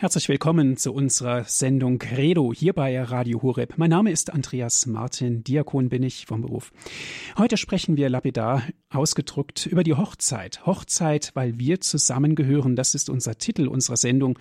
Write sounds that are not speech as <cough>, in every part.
Herzlich willkommen zu unserer Sendung Credo hier bei Radio Horeb. Mein Name ist Andreas Martin, Diakon bin ich vom Beruf. Heute sprechen wir lapidar ausgedrückt über die Hochzeit. Hochzeit, weil wir zusammengehören, das ist unser Titel unserer Sendung.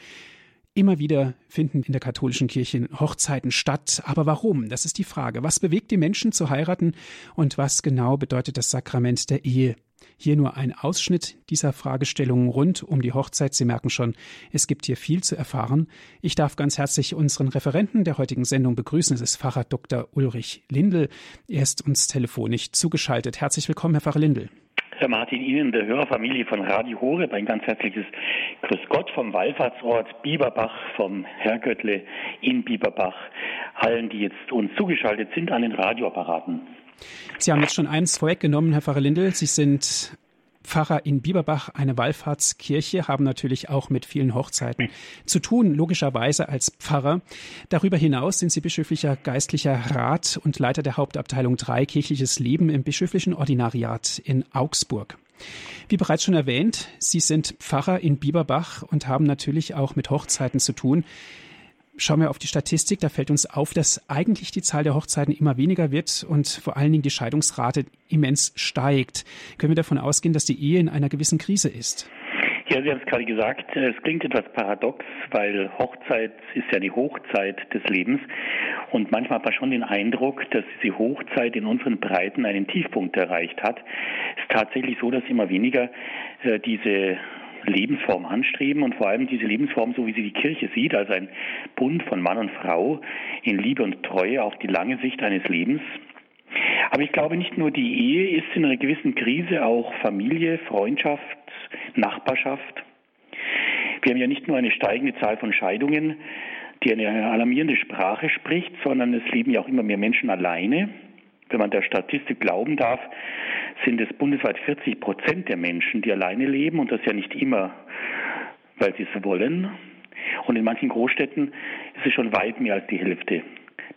Immer wieder finden in der katholischen Kirche Hochzeiten statt. Aber warum? Das ist die Frage. Was bewegt die Menschen zu heiraten und was genau bedeutet das Sakrament der Ehe? Hier nur ein Ausschnitt dieser Fragestellungen rund um die Hochzeit. Sie merken schon, es gibt hier viel zu erfahren. Ich darf ganz herzlich unseren Referenten der heutigen Sendung begrüßen. Es ist Pfarrer Dr. Ulrich Lindel. Er ist uns telefonisch zugeschaltet. Herzlich willkommen, Herr Pfarrer Lindel. Herr Martin, Ihnen, der Hörerfamilie von Radio Horeb, ein ganz herzliches Grüß Gott vom Wallfahrtsort Bieberbach, vom Herrgöttle in Bieberbach, allen, die jetzt uns zugeschaltet sind an den Radioapparaten. Sie haben jetzt schon eins vorweggenommen, Herr Pfarrer Lindel. Sie sind Pfarrer in Bieberbach, eine Wallfahrtskirche, haben natürlich auch mit vielen Hochzeiten zu tun, logischerweise als Pfarrer. Darüber hinaus sind Sie bischöflicher geistlicher Rat und Leiter der Hauptabteilung 3 kirchliches Leben im bischöflichen Ordinariat in Augsburg. Wie bereits schon erwähnt, Sie sind Pfarrer in Bieberbach und haben natürlich auch mit Hochzeiten zu tun. Schauen wir auf die Statistik, da fällt uns auf, dass eigentlich die Zahl der Hochzeiten immer weniger wird und vor allen Dingen die Scheidungsrate immens steigt. Können wir davon ausgehen, dass die Ehe in einer gewissen Krise ist? Ja, Sie haben es gerade gesagt, es klingt etwas paradox, weil Hochzeit ist ja die Hochzeit des Lebens und manchmal hat man schon den Eindruck, dass diese Hochzeit in unseren Breiten einen Tiefpunkt erreicht hat. Es ist tatsächlich so, dass immer weniger äh, diese Lebensform anstreben und vor allem diese Lebensform, so wie sie die Kirche sieht, als ein Bund von Mann und Frau in Liebe und Treue auf die lange Sicht eines Lebens. Aber ich glaube, nicht nur die Ehe ist in einer gewissen Krise, auch Familie, Freundschaft, Nachbarschaft. Wir haben ja nicht nur eine steigende Zahl von Scheidungen, die eine alarmierende Sprache spricht, sondern es leben ja auch immer mehr Menschen alleine. Wenn man der Statistik glauben darf, sind es bundesweit 40 Prozent der Menschen, die alleine leben und das ja nicht immer, weil sie es wollen. Und in manchen Großstädten ist es schon weit mehr als die Hälfte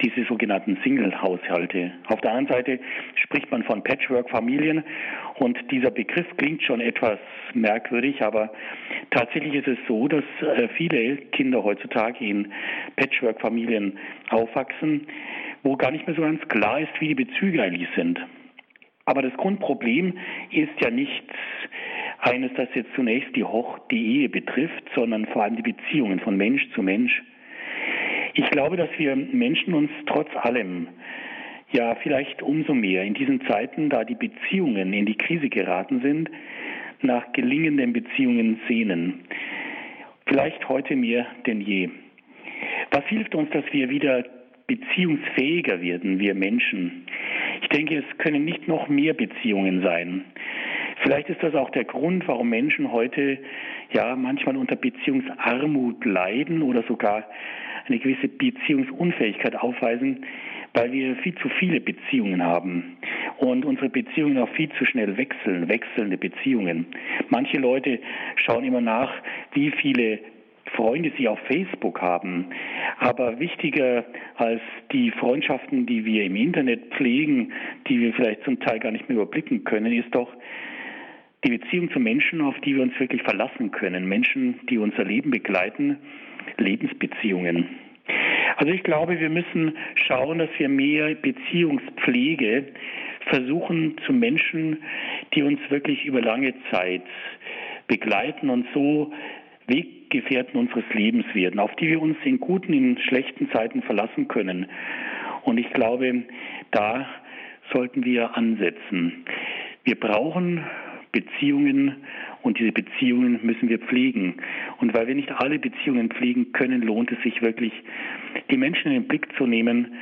diese sogenannten Single-Haushalte. Auf der anderen Seite spricht man von Patchwork-Familien und dieser Begriff klingt schon etwas merkwürdig, aber tatsächlich ist es so, dass äh, viele Kinder heutzutage in Patchwork-Familien aufwachsen, wo gar nicht mehr so ganz klar ist, wie die Bezüge eigentlich sind. Aber das Grundproblem ist ja nicht eines, das jetzt zunächst die, Hoch die Ehe betrifft, sondern vor allem die Beziehungen von Mensch zu Mensch. Ich glaube, dass wir Menschen uns trotz allem ja vielleicht umso mehr in diesen Zeiten, da die Beziehungen in die Krise geraten sind, nach gelingenden Beziehungen sehnen. Vielleicht heute mehr denn je. Was hilft uns, dass wir wieder beziehungsfähiger werden, wir Menschen? Ich denke, es können nicht noch mehr Beziehungen sein. Vielleicht ist das auch der Grund, warum Menschen heute ja manchmal unter Beziehungsarmut leiden oder sogar eine gewisse Beziehungsunfähigkeit aufweisen, weil wir viel zu viele Beziehungen haben und unsere Beziehungen auch viel zu schnell wechseln, wechselnde Beziehungen. Manche Leute schauen immer nach, wie viele Freunde sie auf Facebook haben. Aber wichtiger als die Freundschaften, die wir im Internet pflegen, die wir vielleicht zum Teil gar nicht mehr überblicken können, ist doch die Beziehung zu Menschen, auf die wir uns wirklich verlassen können. Menschen, die unser Leben begleiten, Lebensbeziehungen. Also ich glaube, wir müssen schauen, dass wir mehr Beziehungspflege versuchen zu Menschen, die uns wirklich über lange Zeit begleiten und so Weggefährten unseres Lebens werden, auf die wir uns in guten, in schlechten Zeiten verlassen können. Und ich glaube, da sollten wir ansetzen. Wir brauchen Beziehungen und diese Beziehungen müssen wir pflegen. Und weil wir nicht alle Beziehungen pflegen können, lohnt es sich wirklich, die Menschen in den Blick zu nehmen,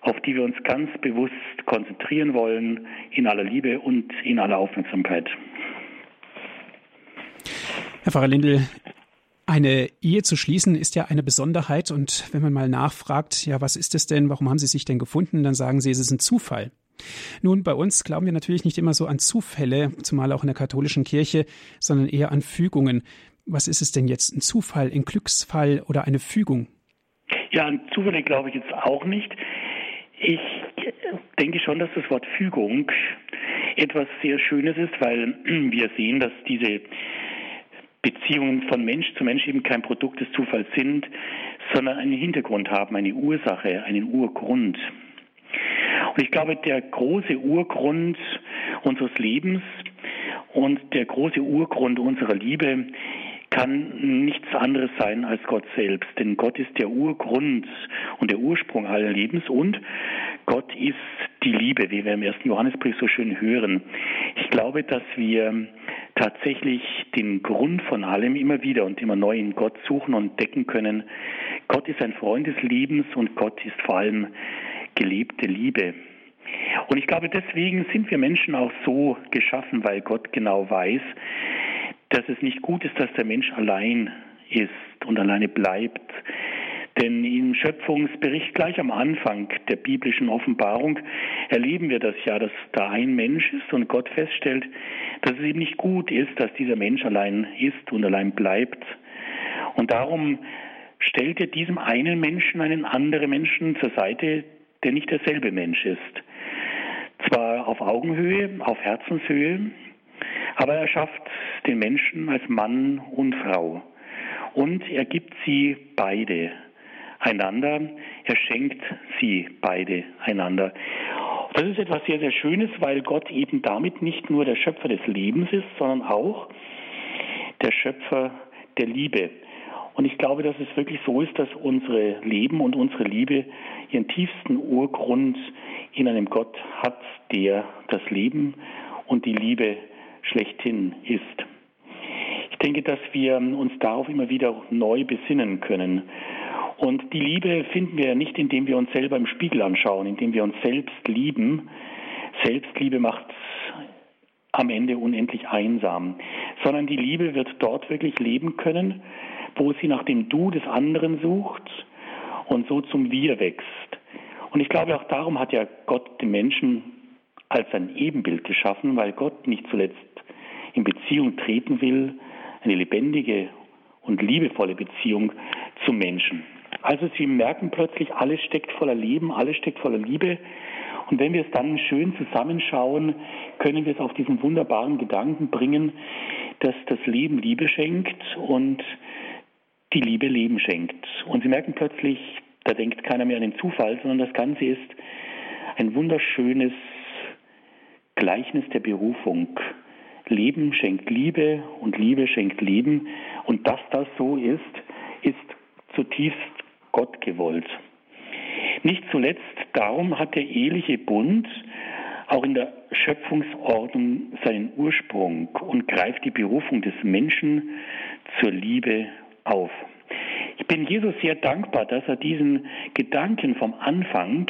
auf die wir uns ganz bewusst konzentrieren wollen, in aller Liebe und in aller Aufmerksamkeit. Herr Pfarrer Lindel, eine Ehe zu schließen ist ja eine Besonderheit und wenn man mal nachfragt, ja, was ist es denn, warum haben Sie sich denn gefunden, dann sagen Sie, es ist ein Zufall. Nun, bei uns glauben wir natürlich nicht immer so an Zufälle, zumal auch in der katholischen Kirche, sondern eher an Fügungen. Was ist es denn jetzt? Ein Zufall, ein Glücksfall oder eine Fügung? Ja, an Zufälle glaube ich jetzt auch nicht. Ich denke schon, dass das Wort Fügung etwas sehr Schönes ist, weil wir sehen, dass diese Beziehungen von Mensch zu Mensch eben kein Produkt des Zufalls sind, sondern einen Hintergrund haben, eine Ursache, einen Urgrund. Und ich glaube, der große Urgrund unseres Lebens und der große Urgrund unserer Liebe kann nichts anderes sein als Gott selbst. Denn Gott ist der Urgrund und der Ursprung allen Lebens und Gott ist die Liebe, wie wir im ersten Johannesbrief so schön hören. Ich glaube, dass wir tatsächlich den Grund von allem immer wieder und immer neu in Gott suchen und entdecken können. Gott ist ein Freund des Lebens und Gott ist vor allem gelebte Liebe. Und ich glaube, deswegen sind wir Menschen auch so geschaffen, weil Gott genau weiß, dass es nicht gut ist, dass der Mensch allein ist und alleine bleibt. Denn im Schöpfungsbericht gleich am Anfang der biblischen Offenbarung erleben wir das ja, dass da ein Mensch ist und Gott feststellt, dass es eben nicht gut ist, dass dieser Mensch allein ist und allein bleibt. Und darum stellt er diesem einen Menschen einen anderen Menschen zur Seite, der nicht derselbe Mensch ist. Zwar auf Augenhöhe, auf Herzenshöhe, aber er schafft den Menschen als Mann und Frau. Und er gibt sie beide einander. Er schenkt sie beide einander. Das ist etwas sehr, sehr Schönes, weil Gott eben damit nicht nur der Schöpfer des Lebens ist, sondern auch der Schöpfer der Liebe. Und ich glaube, dass es wirklich so ist, dass unsere Leben und unsere Liebe ihren tiefsten Urgrund in einem Gott hat, der das Leben und die Liebe schlechthin ist. Ich denke, dass wir uns darauf immer wieder neu besinnen können. Und die Liebe finden wir nicht, indem wir uns selber im Spiegel anschauen, indem wir uns selbst lieben. Selbstliebe macht am Ende unendlich einsam, sondern die Liebe wird dort wirklich leben können, wo sie nach dem Du des anderen sucht und so zum Wir wächst. Und ich glaube, auch darum hat ja Gott den Menschen als ein Ebenbild geschaffen, weil Gott nicht zuletzt in Beziehung treten will, eine lebendige und liebevolle Beziehung zum Menschen. Also sie merken plötzlich, alles steckt voller Leben, alles steckt voller Liebe. Und wenn wir es dann schön zusammenschauen, können wir es auf diesen wunderbaren Gedanken bringen, dass das Leben Liebe schenkt und die Liebe Leben schenkt. Und sie merken plötzlich, da denkt keiner mehr an den Zufall, sondern das Ganze ist ein wunderschönes Gleichnis der Berufung. Leben schenkt Liebe und Liebe schenkt Leben. Und dass das so ist, ist zutiefst Gott gewollt. Nicht zuletzt darum hat der eheliche Bund auch in der Schöpfungsordnung seinen Ursprung und greift die Berufung des Menschen zur Liebe auf. Ich bin Jesus sehr dankbar, dass er diesen Gedanken vom Anfang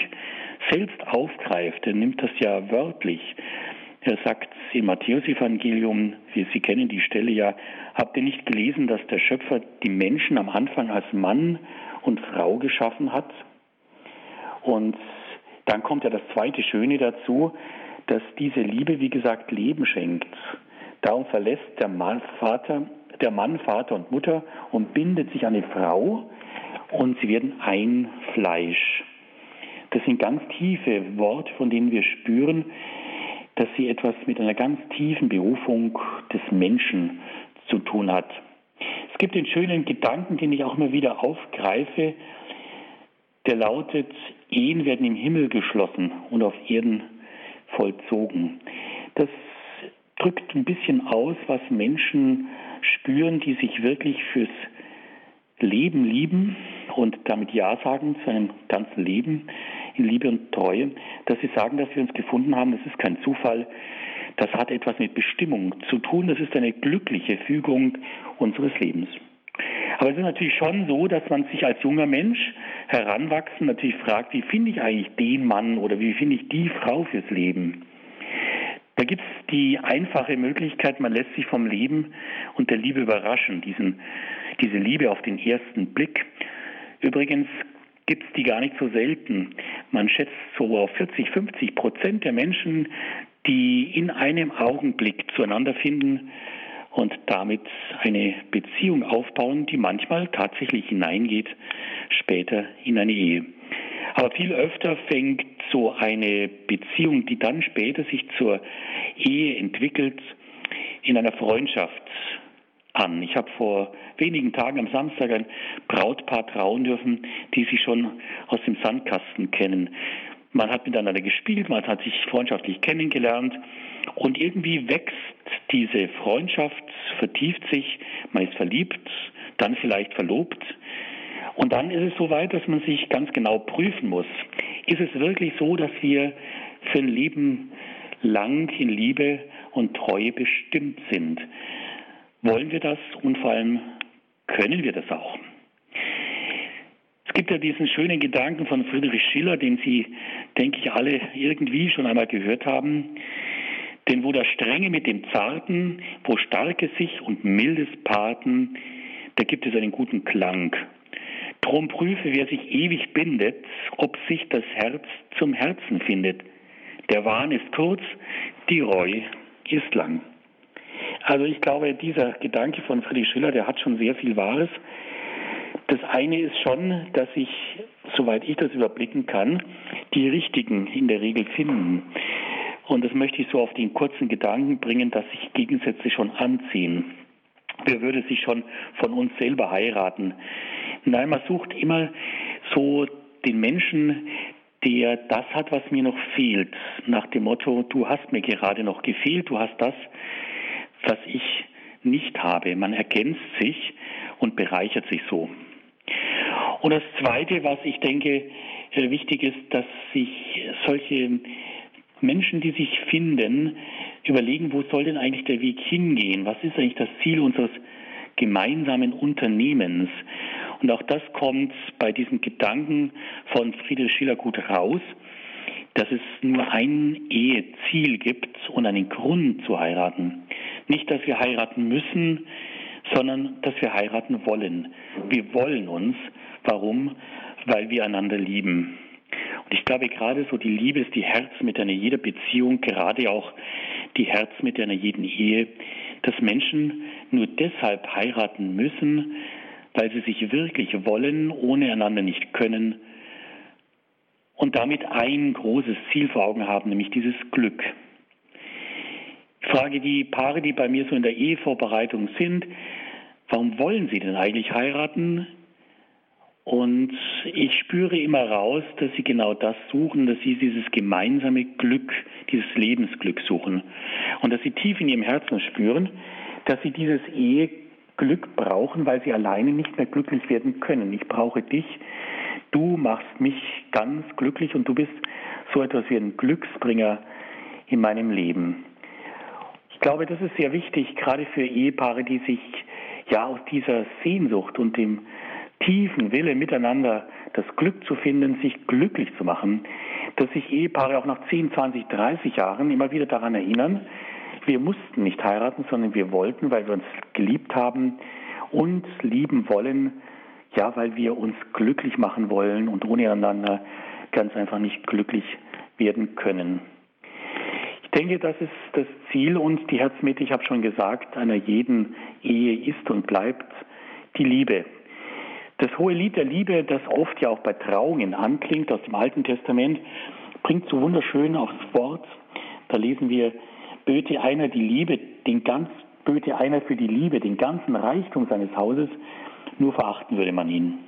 selbst aufgreift. Er nimmt das ja wörtlich. Er sagt im Matthäusevangelium, Sie kennen die Stelle ja, habt ihr nicht gelesen, dass der Schöpfer die Menschen am Anfang als Mann und Frau geschaffen hat? Und dann kommt ja das zweite Schöne dazu, dass diese Liebe, wie gesagt, Leben schenkt. Darum verlässt der Mann, Vater, der Mann, Vater und Mutter und bindet sich an die Frau und sie werden ein Fleisch. Das sind ganz tiefe Worte, von denen wir spüren, dass sie etwas mit einer ganz tiefen Berufung des Menschen zu tun hat. Es gibt den schönen Gedanken, den ich auch immer wieder aufgreife, der lautet, Ehen werden im Himmel geschlossen und auf Erden vollzogen. Das drückt ein bisschen aus, was Menschen spüren, die sich wirklich fürs Leben lieben und damit Ja sagen zu einem ganzen Leben in Liebe und Treue, dass sie sagen, dass wir uns gefunden haben, das ist kein Zufall, das hat etwas mit Bestimmung zu tun, das ist eine glückliche Fügung unseres Lebens. Aber es ist natürlich schon so, dass man sich als junger Mensch heranwachsen natürlich fragt, wie finde ich eigentlich den Mann oder wie finde ich die Frau fürs Leben? Da gibt es die einfache Möglichkeit, man lässt sich vom Leben und der Liebe überraschen, diesen, diese Liebe auf den ersten Blick. Übrigens gibt es die gar nicht so selten. Man schätzt so auf 40, 50 Prozent der Menschen, die in einem Augenblick zueinander finden und damit eine Beziehung aufbauen, die manchmal tatsächlich hineingeht später in eine Ehe. Aber viel öfter fängt so eine Beziehung, die dann später sich zur Ehe entwickelt, in einer Freundschaft an. Ich habe vor wenigen Tagen am Samstag ein Brautpaar trauen dürfen, die sich schon aus dem Sandkasten kennen. Man hat miteinander gespielt, man hat sich freundschaftlich kennengelernt und irgendwie wächst diese Freundschaft, vertieft sich, man ist verliebt, dann vielleicht verlobt. Und dann ist es so weit, dass man sich ganz genau prüfen muss. Ist es wirklich so, dass wir für ein Leben lang in Liebe und Treue bestimmt sind? Wollen wir das und vor allem können wir das auch? Es gibt ja diesen schönen Gedanken von Friedrich Schiller, den Sie, denke ich, alle irgendwie schon einmal gehört haben. Denn wo das Strenge mit dem Zarten, wo Starke sich und Mildes paarten, da gibt es einen guten Klang. Drum prüfe, wer sich ewig bindet, ob sich das Herz zum Herzen findet. Der Wahn ist kurz, die Reu ist lang. Also ich glaube, dieser Gedanke von Friedrich Schiller, der hat schon sehr viel Wahres. Das eine ist schon, dass ich, soweit ich das überblicken kann, die Richtigen in der Regel finden. Und das möchte ich so auf den kurzen Gedanken bringen, dass sich Gegensätze schon anziehen. Wer würde sich schon von uns selber heiraten? Nein, man sucht immer so den Menschen, der das hat, was mir noch fehlt. Nach dem Motto, du hast mir gerade noch gefehlt, du hast das, was ich nicht habe. Man ergänzt sich und bereichert sich so. Und das Zweite, was ich denke wichtig ist, dass sich solche Menschen, die sich finden, überlegen, wo soll denn eigentlich der Weg hingehen? Was ist eigentlich das Ziel unseres gemeinsamen Unternehmens? Und auch das kommt bei diesem Gedanken von Friedrich Schiller gut raus, dass es nur ein Eheziel gibt und einen Grund zu heiraten. Nicht, dass wir heiraten müssen, sondern dass wir heiraten wollen. Wir wollen uns. Warum? Weil wir einander lieben. Und ich glaube, gerade so die Liebe ist die Herz mit einer jeder Beziehung, gerade auch die Herz mit einer jeden Ehe, dass Menschen nur deshalb heiraten müssen, weil sie sich wirklich wollen, ohne einander nicht können und damit ein großes Ziel vor Augen haben, nämlich dieses Glück. Ich frage die Paare, die bei mir so in der Ehevorbereitung sind, warum wollen sie denn eigentlich heiraten? Und ich spüre immer raus, dass sie genau das suchen, dass sie dieses gemeinsame Glück, dieses Lebensglück suchen. Und dass sie tief in ihrem Herzen spüren, dass sie dieses Eheglück brauchen, weil sie alleine nicht mehr glücklich werden können. Ich brauche dich. Du machst mich ganz glücklich und du bist so etwas wie ein Glücksbringer in meinem Leben glaube, das ist sehr wichtig, gerade für Ehepaare, die sich ja aus dieser Sehnsucht und dem tiefen Wille miteinander das Glück zu finden, sich glücklich zu machen, dass sich Ehepaare auch nach 10, 20, 30 Jahren immer wieder daran erinnern, wir mussten nicht heiraten, sondern wir wollten, weil wir uns geliebt haben und lieben wollen, ja, weil wir uns glücklich machen wollen und ohne einander ganz einfach nicht glücklich werden können denke, das ist das Ziel und die Herzmitte, ich habe schon gesagt, einer jeden Ehe ist und bleibt die Liebe. Das hohe Lied der Liebe, das oft ja auch bei Trauungen anklingt aus dem Alten Testament, bringt so wunderschön aufs Wort. Da lesen wir, böte einer die Liebe, den ganz, böte einer für die Liebe den ganzen Reichtum seines Hauses, nur verachten würde man ihn.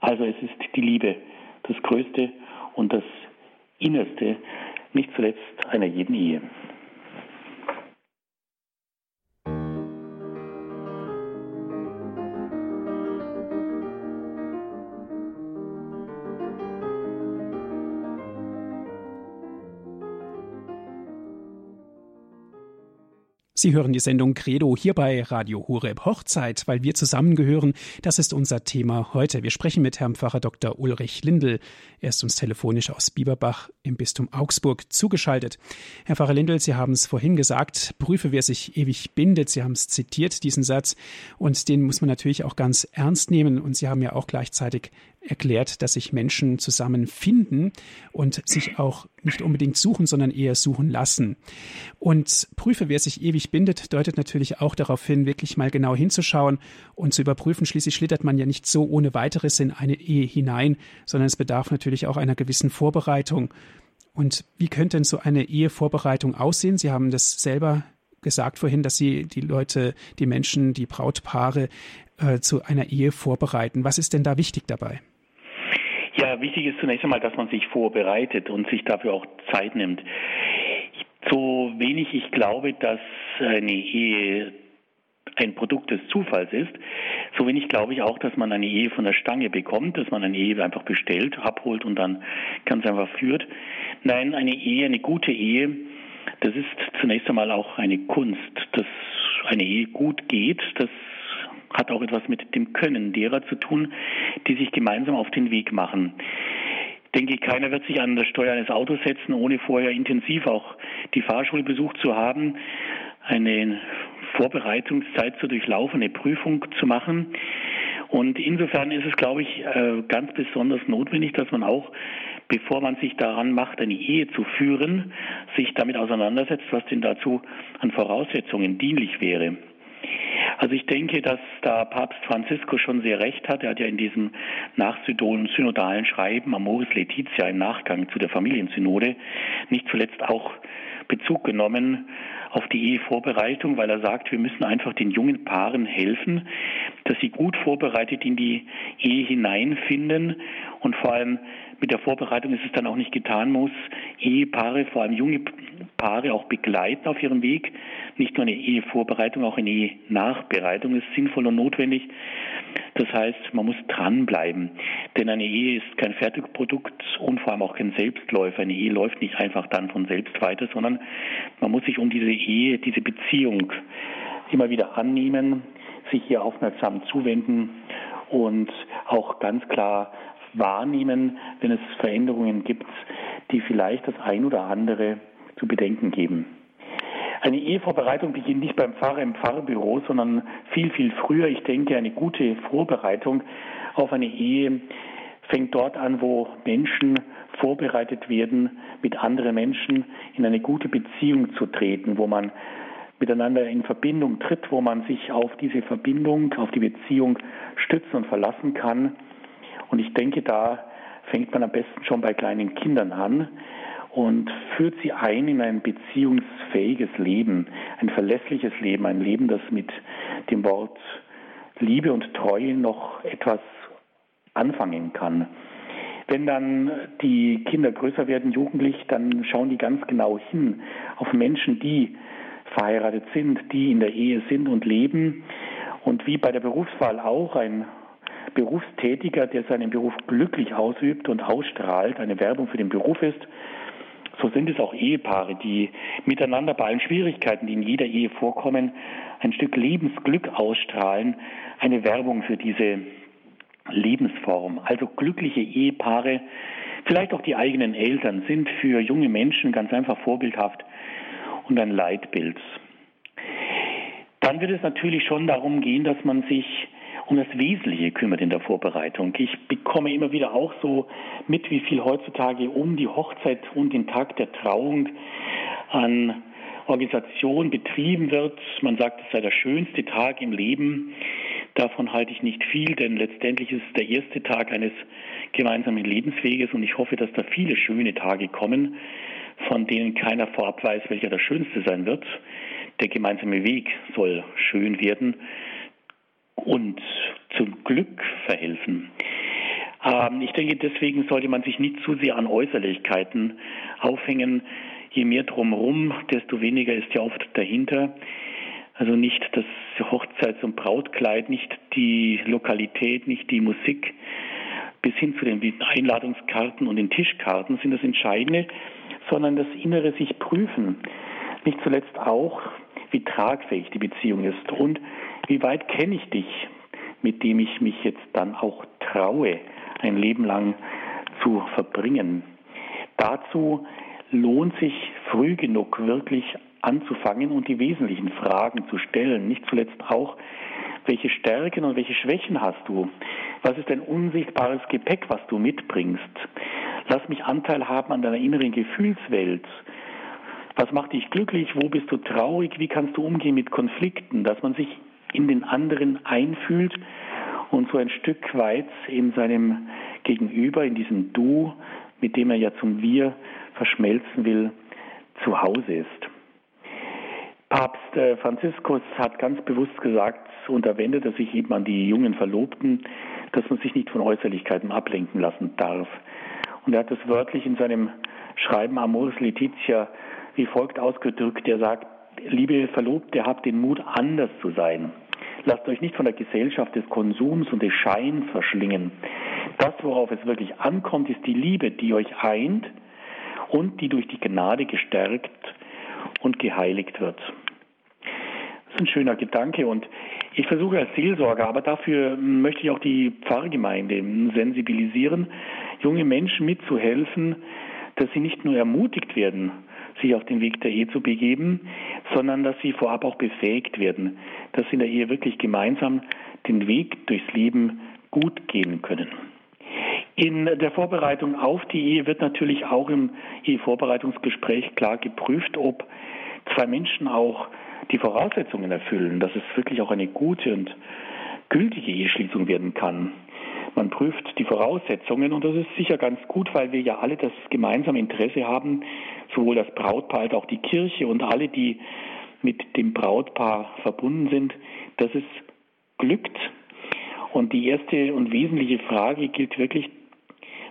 Also es ist die Liebe, das Größte und das Innerste, nicht zuletzt einer jeden Ehe. Sie hören die Sendung Credo hier bei Radio Horeb Hochzeit, weil wir zusammengehören. Das ist unser Thema heute. Wir sprechen mit Herrn Pfarrer Dr. Ulrich Lindel. Er ist uns telefonisch aus Bieberbach im Bistum Augsburg zugeschaltet. Herr Pfarrer Lindel, Sie haben es vorhin gesagt, prüfe, wer sich ewig bindet. Sie haben es zitiert, diesen Satz. Und den muss man natürlich auch ganz ernst nehmen. Und Sie haben ja auch gleichzeitig erklärt, dass sich Menschen zusammenfinden und sich auch nicht unbedingt suchen, sondern eher suchen lassen. Und prüfe, wer sich ewig bindet, deutet natürlich auch darauf hin, wirklich mal genau hinzuschauen und zu überprüfen. Schließlich schlittert man ja nicht so ohne weiteres in eine Ehe hinein, sondern es bedarf natürlich auch einer gewissen Vorbereitung. Und wie könnte denn so eine Ehevorbereitung aussehen? Sie haben das selber gesagt vorhin, dass Sie die Leute, die Menschen, die Brautpaare äh, zu einer Ehe vorbereiten. Was ist denn da wichtig dabei? Ja, wichtig ist zunächst einmal, dass man sich vorbereitet und sich dafür auch Zeit nimmt. So wenig ich glaube, dass eine Ehe ein Produkt des Zufalls ist, so wenig glaube ich auch, dass man eine Ehe von der Stange bekommt, dass man eine Ehe einfach bestellt, abholt und dann ganz einfach führt. Nein, eine Ehe, eine gute Ehe, das ist zunächst einmal auch eine Kunst, dass eine Ehe gut geht, das hat auch etwas mit dem Können derer zu tun, die sich gemeinsam auf den Weg machen. Ich denke, keiner wird sich an das Steuer eines Autos setzen, ohne vorher intensiv auch die Fahrschule besucht zu haben, eine Vorbereitungszeit zu durchlaufen, eine Prüfung zu machen. Und insofern ist es, glaube ich, äh, ganz besonders notwendig, dass man auch, bevor man sich daran macht, eine Ehe zu führen, sich damit auseinandersetzt, was denn dazu an Voraussetzungen dienlich wäre. Also ich denke, dass da Papst Franziskus schon sehr recht hat. Er hat ja in diesem nachsynodalen Schreiben Amoris Laetitia im Nachgang zu der Familiensynode nicht zuletzt auch Bezug genommen auf die Ehevorbereitung, weil er sagt, wir müssen einfach den jungen Paaren helfen, dass sie gut vorbereitet in die Ehe hineinfinden und vor allem mit der Vorbereitung ist es dann auch nicht getan, muss Ehepaare, vor allem junge Paare auch begleiten auf ihrem Weg. Nicht nur eine Ehevorbereitung, auch eine Ehenachbereitung ist sinnvoll und notwendig. Das heißt, man muss dranbleiben. Denn eine Ehe ist kein Fertigprodukt und vor allem auch kein Selbstläufer. Eine Ehe läuft nicht einfach dann von selbst weiter, sondern man muss sich um diese Ehe, diese Beziehung immer wieder annehmen, sich hier aufmerksam zuwenden und auch ganz klar wahrnehmen, wenn es Veränderungen gibt, die vielleicht das ein oder andere zu bedenken geben. Eine Ehevorbereitung beginnt nicht beim Pfarrer im Pfarrbüro, sondern viel, viel früher. Ich denke, eine gute Vorbereitung auf eine Ehe fängt dort an, wo Menschen vorbereitet werden, mit anderen Menschen in eine gute Beziehung zu treten, wo man miteinander in Verbindung tritt, wo man sich auf diese Verbindung, auf die Beziehung stützen und verlassen kann und ich denke, da fängt man am besten schon bei kleinen Kindern an und führt sie ein in ein beziehungsfähiges Leben, ein verlässliches Leben, ein Leben, das mit dem Wort Liebe und Treue noch etwas anfangen kann. Wenn dann die Kinder größer werden, jugendlich, dann schauen die ganz genau hin auf Menschen, die verheiratet sind, die in der Ehe sind und leben. Und wie bei der Berufswahl auch, ein Berufstätiger, der seinen Beruf glücklich ausübt und ausstrahlt, eine Werbung für den Beruf ist, so sind es auch Ehepaare, die miteinander bei allen Schwierigkeiten, die in jeder Ehe vorkommen, ein Stück Lebensglück ausstrahlen, eine Werbung für diese Lebensform. Also glückliche Ehepaare, vielleicht auch die eigenen Eltern, sind für junge Menschen ganz einfach vorbildhaft und ein Leitbild. Dann wird es natürlich schon darum gehen, dass man sich um das Wesentliche kümmert in der Vorbereitung. Ich bekomme immer wieder auch so mit, wie viel heutzutage um die Hochzeit und den Tag der Trauung an Organisation betrieben wird. Man sagt, es sei der schönste Tag im Leben. Davon halte ich nicht viel, denn letztendlich ist es der erste Tag eines gemeinsamen Lebensweges und ich hoffe, dass da viele schöne Tage kommen, von denen keiner vorab weiß, welcher der schönste sein wird. Der gemeinsame Weg soll schön werden und zum Glück verhelfen. Ähm, ich denke, deswegen sollte man sich nicht zu sehr an Äußerlichkeiten aufhängen. Je mehr drumherum, desto weniger ist ja oft dahinter. Also nicht das Hochzeits- und Brautkleid, nicht die Lokalität, nicht die Musik, bis hin zu den Einladungskarten und den Tischkarten sind das Entscheidende, sondern das innere sich prüfen. Nicht zuletzt auch, wie tragfähig die Beziehung ist und wie weit kenne ich dich, mit dem ich mich jetzt dann auch traue, ein Leben lang zu verbringen. Dazu lohnt sich früh genug wirklich anzufangen und die wesentlichen Fragen zu stellen. Nicht zuletzt auch, welche Stärken und welche Schwächen hast du? Was ist dein unsichtbares Gepäck, was du mitbringst? Lass mich Anteil haben an deiner inneren Gefühlswelt. Was macht dich glücklich? Wo bist du traurig? Wie kannst du umgehen mit Konflikten? Dass man sich in den anderen einfühlt und so ein Stück weit in seinem Gegenüber, in diesem Du, mit dem er ja zum Wir verschmelzen will, zu Hause ist. Papst äh, Franziskus hat ganz bewusst gesagt und da er sich eben an die jungen Verlobten, dass man sich nicht von Äußerlichkeiten ablenken lassen darf. Und er hat das wörtlich in seinem Schreiben Amoris Letizia wie folgt ausgedrückt. Er sagt, liebe Verlobte, habt den Mut, anders zu sein. Lasst euch nicht von der Gesellschaft des Konsums und des Scheins verschlingen. Das, worauf es wirklich ankommt, ist die Liebe, die euch eint und die durch die Gnade gestärkt und geheiligt wird. Das ist ein schöner Gedanke und ich versuche als Seelsorger, aber dafür möchte ich auch die Pfarrgemeinde sensibilisieren, junge Menschen mitzuhelfen, dass sie nicht nur ermutigt werden, sich auf den Weg der Ehe zu begeben, sondern dass sie vorab auch befähigt werden, dass sie in der Ehe wirklich gemeinsam den Weg durchs Leben gut gehen können. In der Vorbereitung auf die Ehe wird natürlich auch im Ehevorbereitungsgespräch klar geprüft, ob zwei Menschen auch die Voraussetzungen erfüllen, dass es wirklich auch eine gute und gültige Eheschließung werden kann. Man prüft die Voraussetzungen und das ist sicher ganz gut, weil wir ja alle das gemeinsame Interesse haben, sowohl das Brautpaar als auch die Kirche und alle, die mit dem Brautpaar verbunden sind, dass es glückt. Und die erste und wesentliche Frage gilt wirklich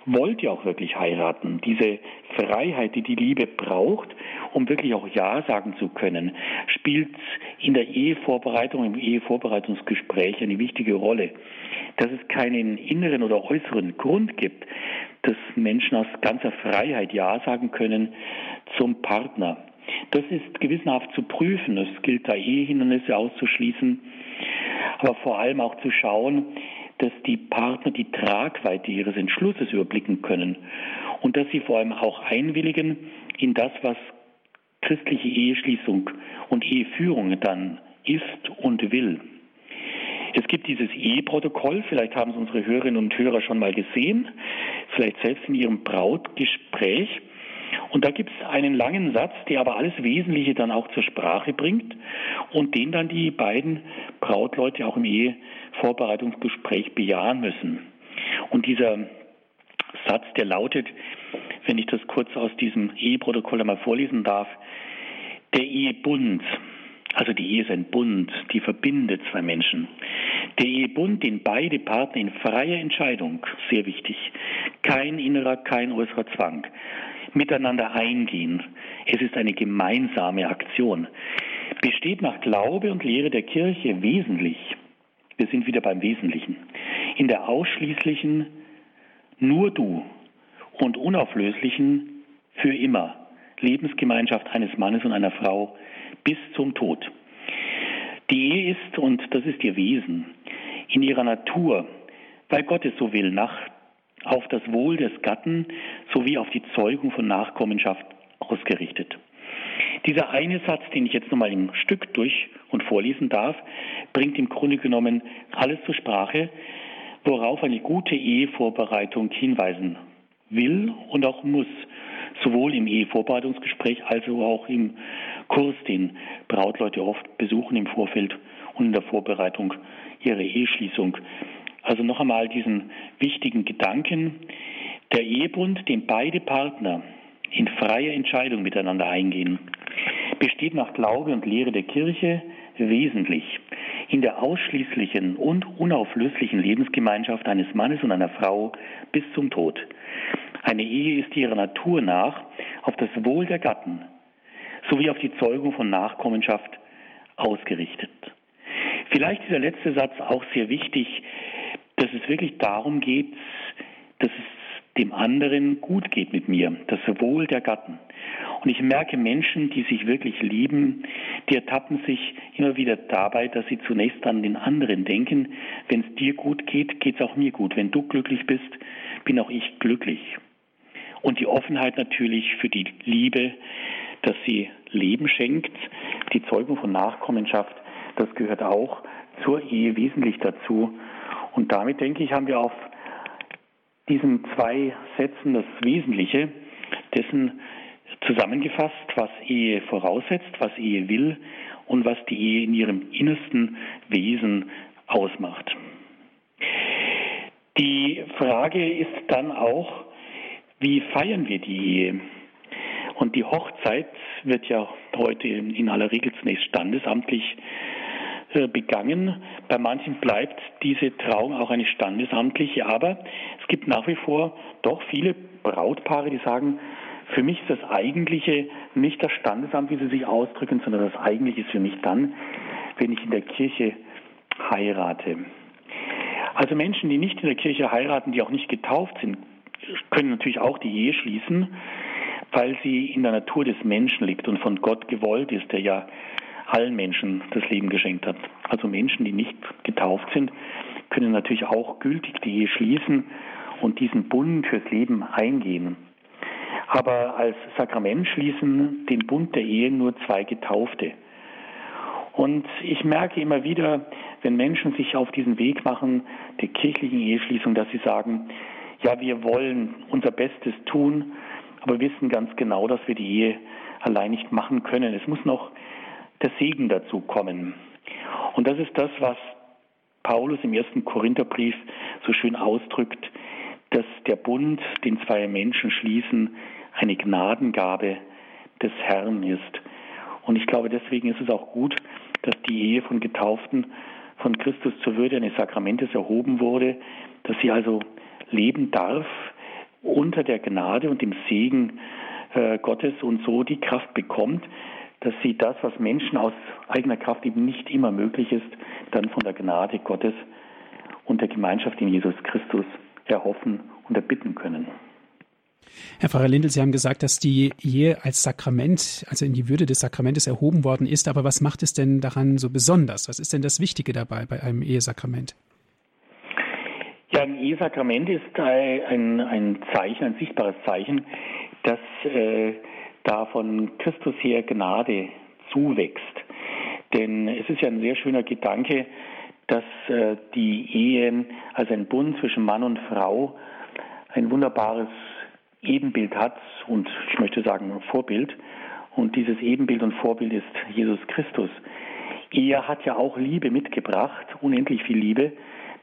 wollt ihr auch wirklich heiraten? Diese Freiheit, die die Liebe braucht, um wirklich auch Ja sagen zu können, spielt in der Ehevorbereitung, im Ehevorbereitungsgespräch eine wichtige Rolle. Dass es keinen inneren oder äußeren Grund gibt, dass Menschen aus ganzer Freiheit Ja sagen können zum Partner. Das ist gewissenhaft zu prüfen. Es gilt da Ehehindernisse auszuschließen, aber vor allem auch zu schauen, dass die Partner die Tragweite ihres Entschlusses überblicken können und dass sie vor allem auch einwilligen in das, was christliche Eheschließung und Eheführung dann ist und will. Es gibt dieses Eheprotokoll, vielleicht haben es unsere Hörerinnen und Hörer schon mal gesehen, vielleicht selbst in ihrem Brautgespräch. Und da gibt es einen langen Satz, der aber alles Wesentliche dann auch zur Sprache bringt und den dann die beiden Brautleute auch im Ehevorbereitungsgespräch bejahen müssen. Und dieser Satz, der lautet, wenn ich das kurz aus diesem Eheprotokoll einmal vorlesen darf, der Ehebund, also die Ehe ist ein Bund, die verbindet zwei Menschen. Der Ehebund, den beide Partner in freier Entscheidung, sehr wichtig, kein innerer, kein äußerer Zwang, miteinander eingehen. Es ist eine gemeinsame Aktion. Besteht nach Glaube und Lehre der Kirche wesentlich, wir sind wieder beim Wesentlichen, in der ausschließlichen nur du und unauflöslichen für immer Lebensgemeinschaft eines Mannes und einer Frau bis zum Tod. Die Ehe ist, und das ist ihr Wesen, in ihrer Natur, weil Gott es so will, nach auf das Wohl des Gatten sowie auf die Zeugung von Nachkommenschaft ausgerichtet. Dieser eine Satz, den ich jetzt nochmal im Stück durch und vorlesen darf, bringt im Grunde genommen alles zur Sprache, worauf eine gute Ehevorbereitung hinweisen will und auch muss, sowohl im Ehevorbereitungsgespräch als auch im Kurs, den Brautleute oft besuchen im Vorfeld und in der Vorbereitung ihrer Eheschließung. Also noch einmal diesen wichtigen Gedanken, der Ehebund, den beide Partner in freier Entscheidung miteinander eingehen, besteht nach Glaube und Lehre der Kirche wesentlich in der ausschließlichen und unauflöslichen Lebensgemeinschaft eines Mannes und einer Frau bis zum Tod. Eine Ehe ist ihrer Natur nach auf das Wohl der Gatten sowie auf die Zeugung von Nachkommenschaft ausgerichtet. Vielleicht dieser letzte Satz auch sehr wichtig, dass es wirklich darum geht, dass es dem anderen gut geht mit mir, das Wohl der Gatten. Und ich merke Menschen, die sich wirklich lieben, die ertappen sich immer wieder dabei, dass sie zunächst an den anderen denken. Wenn es dir gut geht, geht es auch mir gut. Wenn du glücklich bist, bin auch ich glücklich. Und die Offenheit natürlich für die Liebe, dass sie Leben schenkt, die Zeugung von Nachkommenschaft, das gehört auch zur Ehe wesentlich dazu. Und damit, denke ich, haben wir auf diesen zwei Sätzen das Wesentliche dessen zusammengefasst, was Ehe voraussetzt, was Ehe will und was die Ehe in ihrem innersten Wesen ausmacht. Die Frage ist dann auch, wie feiern wir die Ehe? Und die Hochzeit wird ja heute in aller Regel zunächst standesamtlich begangen. Bei manchen bleibt diese Trauung auch eine standesamtliche, aber es gibt nach wie vor doch viele Brautpaare, die sagen, für mich ist das Eigentliche nicht das Standesamt, wie sie sich ausdrücken, sondern das Eigentliche ist für mich dann, wenn ich in der Kirche heirate. Also Menschen, die nicht in der Kirche heiraten, die auch nicht getauft sind, können natürlich auch die Ehe schließen, weil sie in der Natur des Menschen liegt und von Gott gewollt ist, der ja allen Menschen das Leben geschenkt hat. Also Menschen, die nicht getauft sind, können natürlich auch gültig die Ehe schließen und diesen Bund fürs Leben eingehen. Aber als Sakrament schließen den Bund der Ehe nur zwei Getaufte. Und ich merke immer wieder, wenn Menschen sich auf diesen Weg machen, der kirchlichen Eheschließung, dass sie sagen, ja, wir wollen unser Bestes tun, aber wissen ganz genau, dass wir die Ehe allein nicht machen können. Es muss noch der Segen dazu kommen. Und das ist das, was Paulus im ersten Korintherbrief so schön ausdrückt, dass der Bund, den zwei Menschen schließen, eine Gnadengabe des Herrn ist. Und ich glaube, deswegen ist es auch gut, dass die Ehe von Getauften von Christus zur Würde eines Sakramentes erhoben wurde, dass sie also leben darf unter der Gnade und dem Segen äh, Gottes und so die Kraft bekommt, dass sie das, was Menschen aus eigener Kraft eben nicht immer möglich ist, dann von der Gnade Gottes und der Gemeinschaft in Jesus Christus erhoffen und erbitten können. Herr Pfarrer Lindel, Sie haben gesagt, dass die Ehe als Sakrament, also in die Würde des Sakramentes erhoben worden ist. Aber was macht es denn daran so besonders? Was ist denn das Wichtige dabei bei einem Ehesakrament? Ja, ein Ehesakrament ist ein, ein Zeichen, ein sichtbares Zeichen, dass äh, da von Christus her Gnade zuwächst. Denn es ist ja ein sehr schöner Gedanke, dass äh, die Ehe als ein Bund zwischen Mann und Frau ein wunderbares Ebenbild hat und ich möchte sagen Vorbild. Und dieses Ebenbild und Vorbild ist Jesus Christus. Er hat ja auch Liebe mitgebracht, unendlich viel Liebe,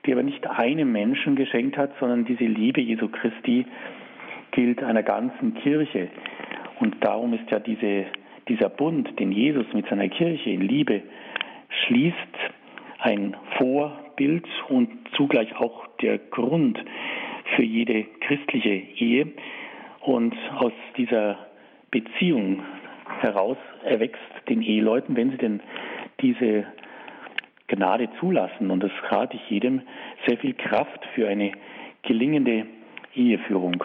die aber nicht einem Menschen geschenkt hat, sondern diese Liebe Jesu Christi gilt einer ganzen Kirche. Und darum ist ja diese, dieser Bund, den Jesus mit seiner Kirche in Liebe schließt, ein Vorbild und zugleich auch der Grund für jede christliche Ehe. Und aus dieser Beziehung heraus erwächst den Eheleuten, wenn sie denn diese Gnade zulassen, und das rate ich jedem, sehr viel Kraft für eine gelingende Eheführung.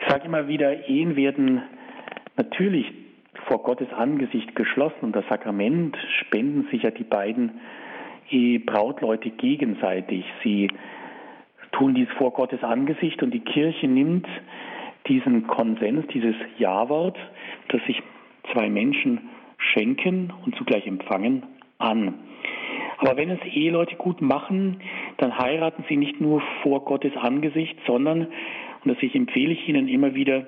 Ich sage immer wieder, Ehen werden natürlich vor Gottes Angesicht geschlossen und das Sakrament spenden sich ja die beiden Brautleute gegenseitig. Sie tun dies vor Gottes Angesicht und die Kirche nimmt diesen Konsens, dieses Ja-Wort, das sich zwei Menschen schenken und zugleich empfangen, an. Aber wenn es Eheleute gut machen, dann heiraten sie nicht nur vor Gottes Angesicht, sondern, und das empfehle ich Ihnen immer wieder,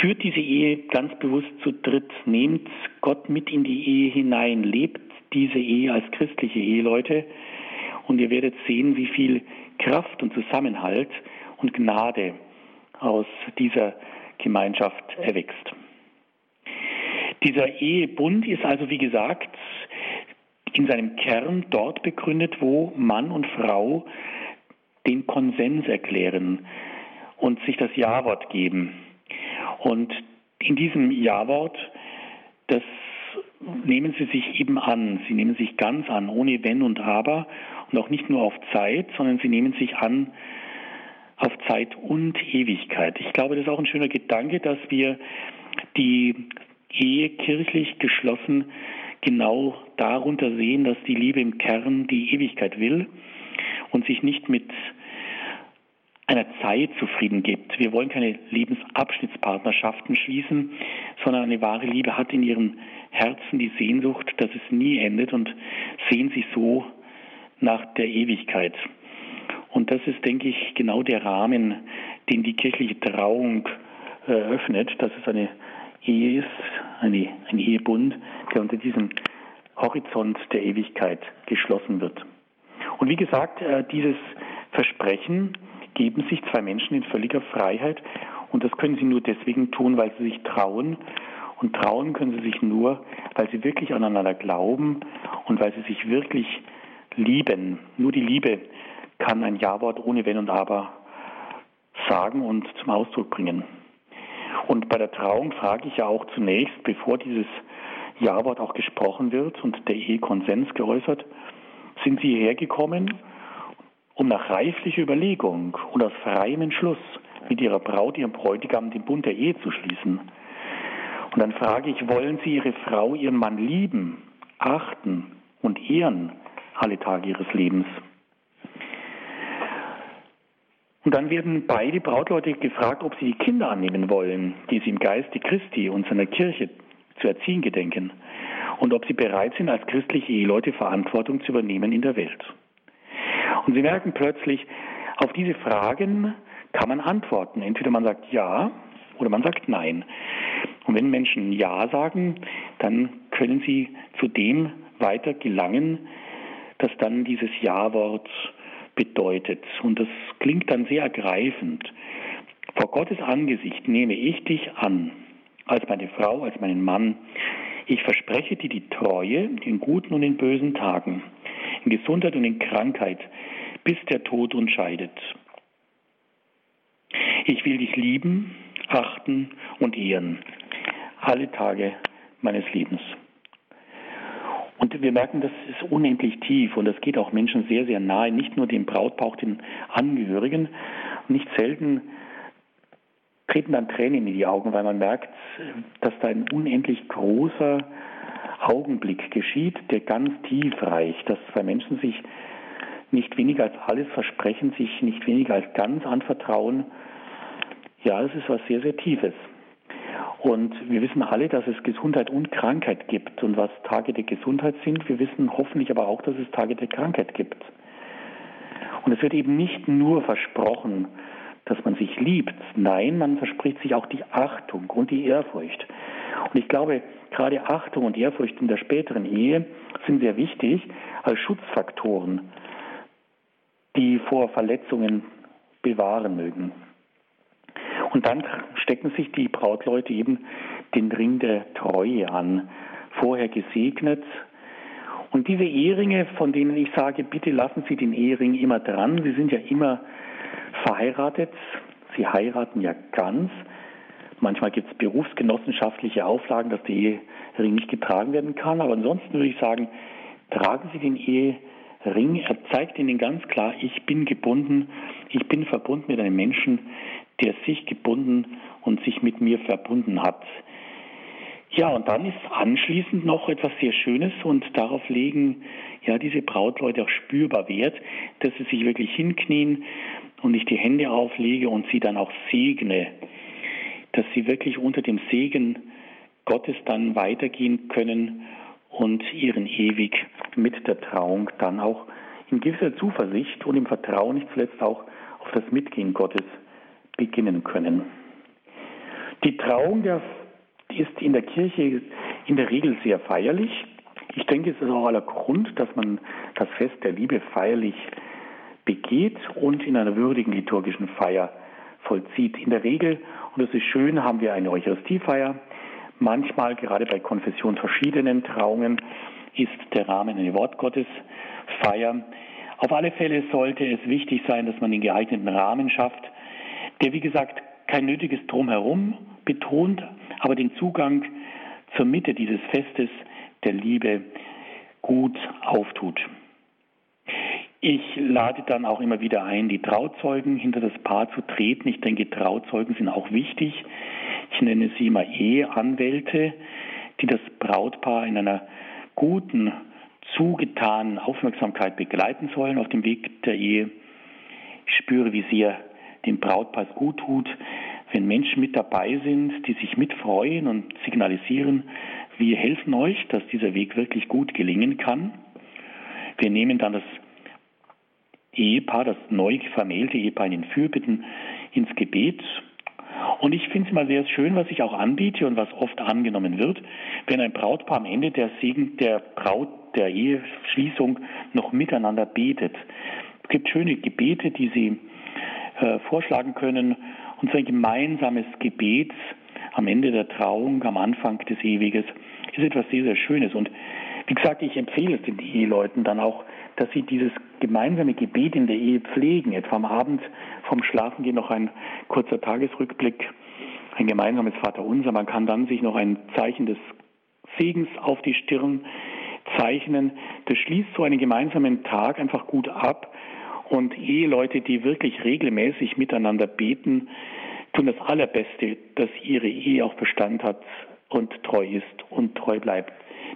führt diese Ehe ganz bewusst zu dritt, nehmt Gott mit in die Ehe hinein, lebt diese Ehe als christliche Eheleute und ihr werdet sehen, wie viel Kraft und Zusammenhalt und Gnade aus dieser Gemeinschaft erwächst. Dieser Ehebund ist also, wie gesagt, in seinem Kern dort begründet, wo Mann und Frau den Konsens erklären und sich das Ja-Wort geben. Und in diesem Ja-Wort, das nehmen sie sich eben an. Sie nehmen sich ganz an, ohne Wenn und Aber und auch nicht nur auf Zeit, sondern sie nehmen sich an auf Zeit und Ewigkeit. Ich glaube, das ist auch ein schöner Gedanke, dass wir die Ehe kirchlich geschlossen genau darunter sehen, dass die Liebe im Kern die Ewigkeit will und sich nicht mit einer Zeit zufrieden gibt. Wir wollen keine Lebensabschnittspartnerschaften schließen, sondern eine wahre Liebe hat in ihrem Herzen die Sehnsucht, dass es nie endet und sehen sich so nach der Ewigkeit. Und das ist, denke ich, genau der Rahmen, den die kirchliche Trauung eröffnet, dass es eine Ehe ist, eine, ein Ehebund, der unter diesem Horizont der Ewigkeit geschlossen wird. Und wie gesagt, äh, dieses Versprechen geben sich zwei Menschen in völliger Freiheit Und das können sie nur deswegen tun, weil sie sich trauen. Und trauen können sie sich nur, weil sie wirklich aneinander glauben und weil sie sich wirklich lieben. Nur die Liebe kann ein Ja-Wort ohne Wenn und Aber sagen und zum Ausdruck bringen. Und bei der Trauung frage ich ja auch zunächst, bevor dieses Ja-Wort auch gesprochen wird und der Ehekonsens geäußert, sind Sie hierher gekommen, um nach reiflicher Überlegung und aus freiem Entschluss mit Ihrer Braut, Ihrem Bräutigam den Bund der Ehe zu schließen. Und dann frage ich, wollen Sie Ihre Frau, Ihren Mann lieben, achten und ehren alle Tage Ihres Lebens? Und dann werden beide Brautleute gefragt, ob sie die Kinder annehmen wollen, die sie im Geiste Christi und seiner Kirche zu erziehen gedenken. Und ob sie bereit sind, als christliche Eheleute Verantwortung zu übernehmen in der Welt. Und sie merken plötzlich, auf diese Fragen kann man antworten. Entweder man sagt ja oder man sagt nein. Und wenn Menschen ja sagen, dann können sie zu dem weiter gelangen, dass dann dieses Ja-Wort bedeutet. Und das klingt dann sehr ergreifend. Vor Gottes Angesicht nehme ich dich an, als meine Frau, als meinen Mann. Ich verspreche dir die Treue in guten und in bösen Tagen, in Gesundheit und in Krankheit, bis der Tod uns scheidet. Ich will dich lieben, achten und ehren, alle Tage meines Lebens. Und wir merken, das ist unendlich tief und das geht auch Menschen sehr, sehr nahe, nicht nur dem Brautpaar, auch den Angehörigen. Nicht selten treten dann Tränen in die Augen, weil man merkt, dass da ein unendlich großer Augenblick geschieht, der ganz tief reicht, dass zwei Menschen sich nicht weniger als alles versprechen, sich nicht weniger als ganz anvertrauen. Ja, es ist was sehr, sehr Tiefes. Und wir wissen alle, dass es Gesundheit und Krankheit gibt. Und was Tage der Gesundheit sind, wir wissen hoffentlich aber auch, dass es Tage der Krankheit gibt. Und es wird eben nicht nur versprochen, dass man sich liebt. Nein, man verspricht sich auch die Achtung und die Ehrfurcht. Und ich glaube, gerade Achtung und Ehrfurcht in der späteren Ehe sind sehr wichtig als Schutzfaktoren, die vor Verletzungen bewahren mögen. Und dann stecken sich die Brautleute eben den Ring der Treue an, vorher gesegnet. Und diese Eheringe, von denen ich sage, bitte lassen Sie den Ehering immer dran, Sie sind ja immer verheiratet, Sie heiraten ja ganz. Manchmal gibt es berufsgenossenschaftliche Auflagen, dass der Ehering nicht getragen werden kann, aber ansonsten würde ich sagen, tragen Sie den Ehering. Er zeigt Ihnen ganz klar, ich bin gebunden, ich bin verbunden mit einem Menschen, der sich gebunden und sich mit mir verbunden hat. Ja, und dann ist anschließend noch etwas sehr Schönes und darauf legen ja diese Brautleute auch spürbar Wert, dass sie sich wirklich hinknien und ich die Hände auflege und sie dann auch segne, dass sie wirklich unter dem Segen Gottes dann weitergehen können und ihren ewig mit der Trauung dann auch in gewisser Zuversicht und im Vertrauen nicht zuletzt auch auf das Mitgehen Gottes beginnen können. Die Trauung der, ist in der Kirche in der Regel sehr feierlich. Ich denke, es ist auch aller Grund, dass man das Fest der Liebe feierlich begeht und in einer würdigen liturgischen Feier vollzieht. In der Regel, und das ist schön, haben wir eine Eucharistiefeier. Manchmal, gerade bei konfessionsverschiedenen Trauungen, ist der Rahmen eine Wortgottesfeier. Auf alle Fälle sollte es wichtig sein, dass man den geeigneten Rahmen schafft, der wie gesagt kein nötiges Drumherum betont, aber den Zugang zur Mitte dieses Festes der Liebe gut auftut. Ich lade dann auch immer wieder ein, die Trauzeugen hinter das Paar zu treten. Ich denke, Trauzeugen sind auch wichtig. Ich nenne sie immer Eheanwälte, die das Brautpaar in einer guten, zugetanen Aufmerksamkeit begleiten sollen auf dem Weg der Ehe. Ich spüre, wie sehr dem Brautpaar gut tut, wenn Menschen mit dabei sind, die sich mitfreuen und signalisieren, wir helfen euch, dass dieser Weg wirklich gut gelingen kann. Wir nehmen dann das Ehepaar, das neu vermählte Ehepaar in den Fürbitten ins Gebet. Und ich finde es immer sehr schön, was ich auch anbiete und was oft angenommen wird, wenn ein Brautpaar am Ende der Segen der Braut der Eheschließung noch miteinander betet. Es gibt schöne Gebete, die sie äh, vorschlagen können Und so ein gemeinsames Gebet am Ende der Trauung, am Anfang des Ewiges, ist etwas sehr, sehr Schönes. Und wie gesagt, ich empfehle es den Eheleuten dann auch, dass sie dieses gemeinsame Gebet in der Ehe pflegen. Etwa am Abend vom Schlafengehen noch ein kurzer Tagesrückblick, ein gemeinsames Vaterunser. Man kann dann sich noch ein Zeichen des Segens auf die Stirn zeichnen. Das schließt so einen gemeinsamen Tag einfach gut ab. Und Eheleute, die wirklich regelmäßig miteinander beten, tun das Allerbeste, dass ihre Ehe auch Bestand hat und treu ist und treu bleibt.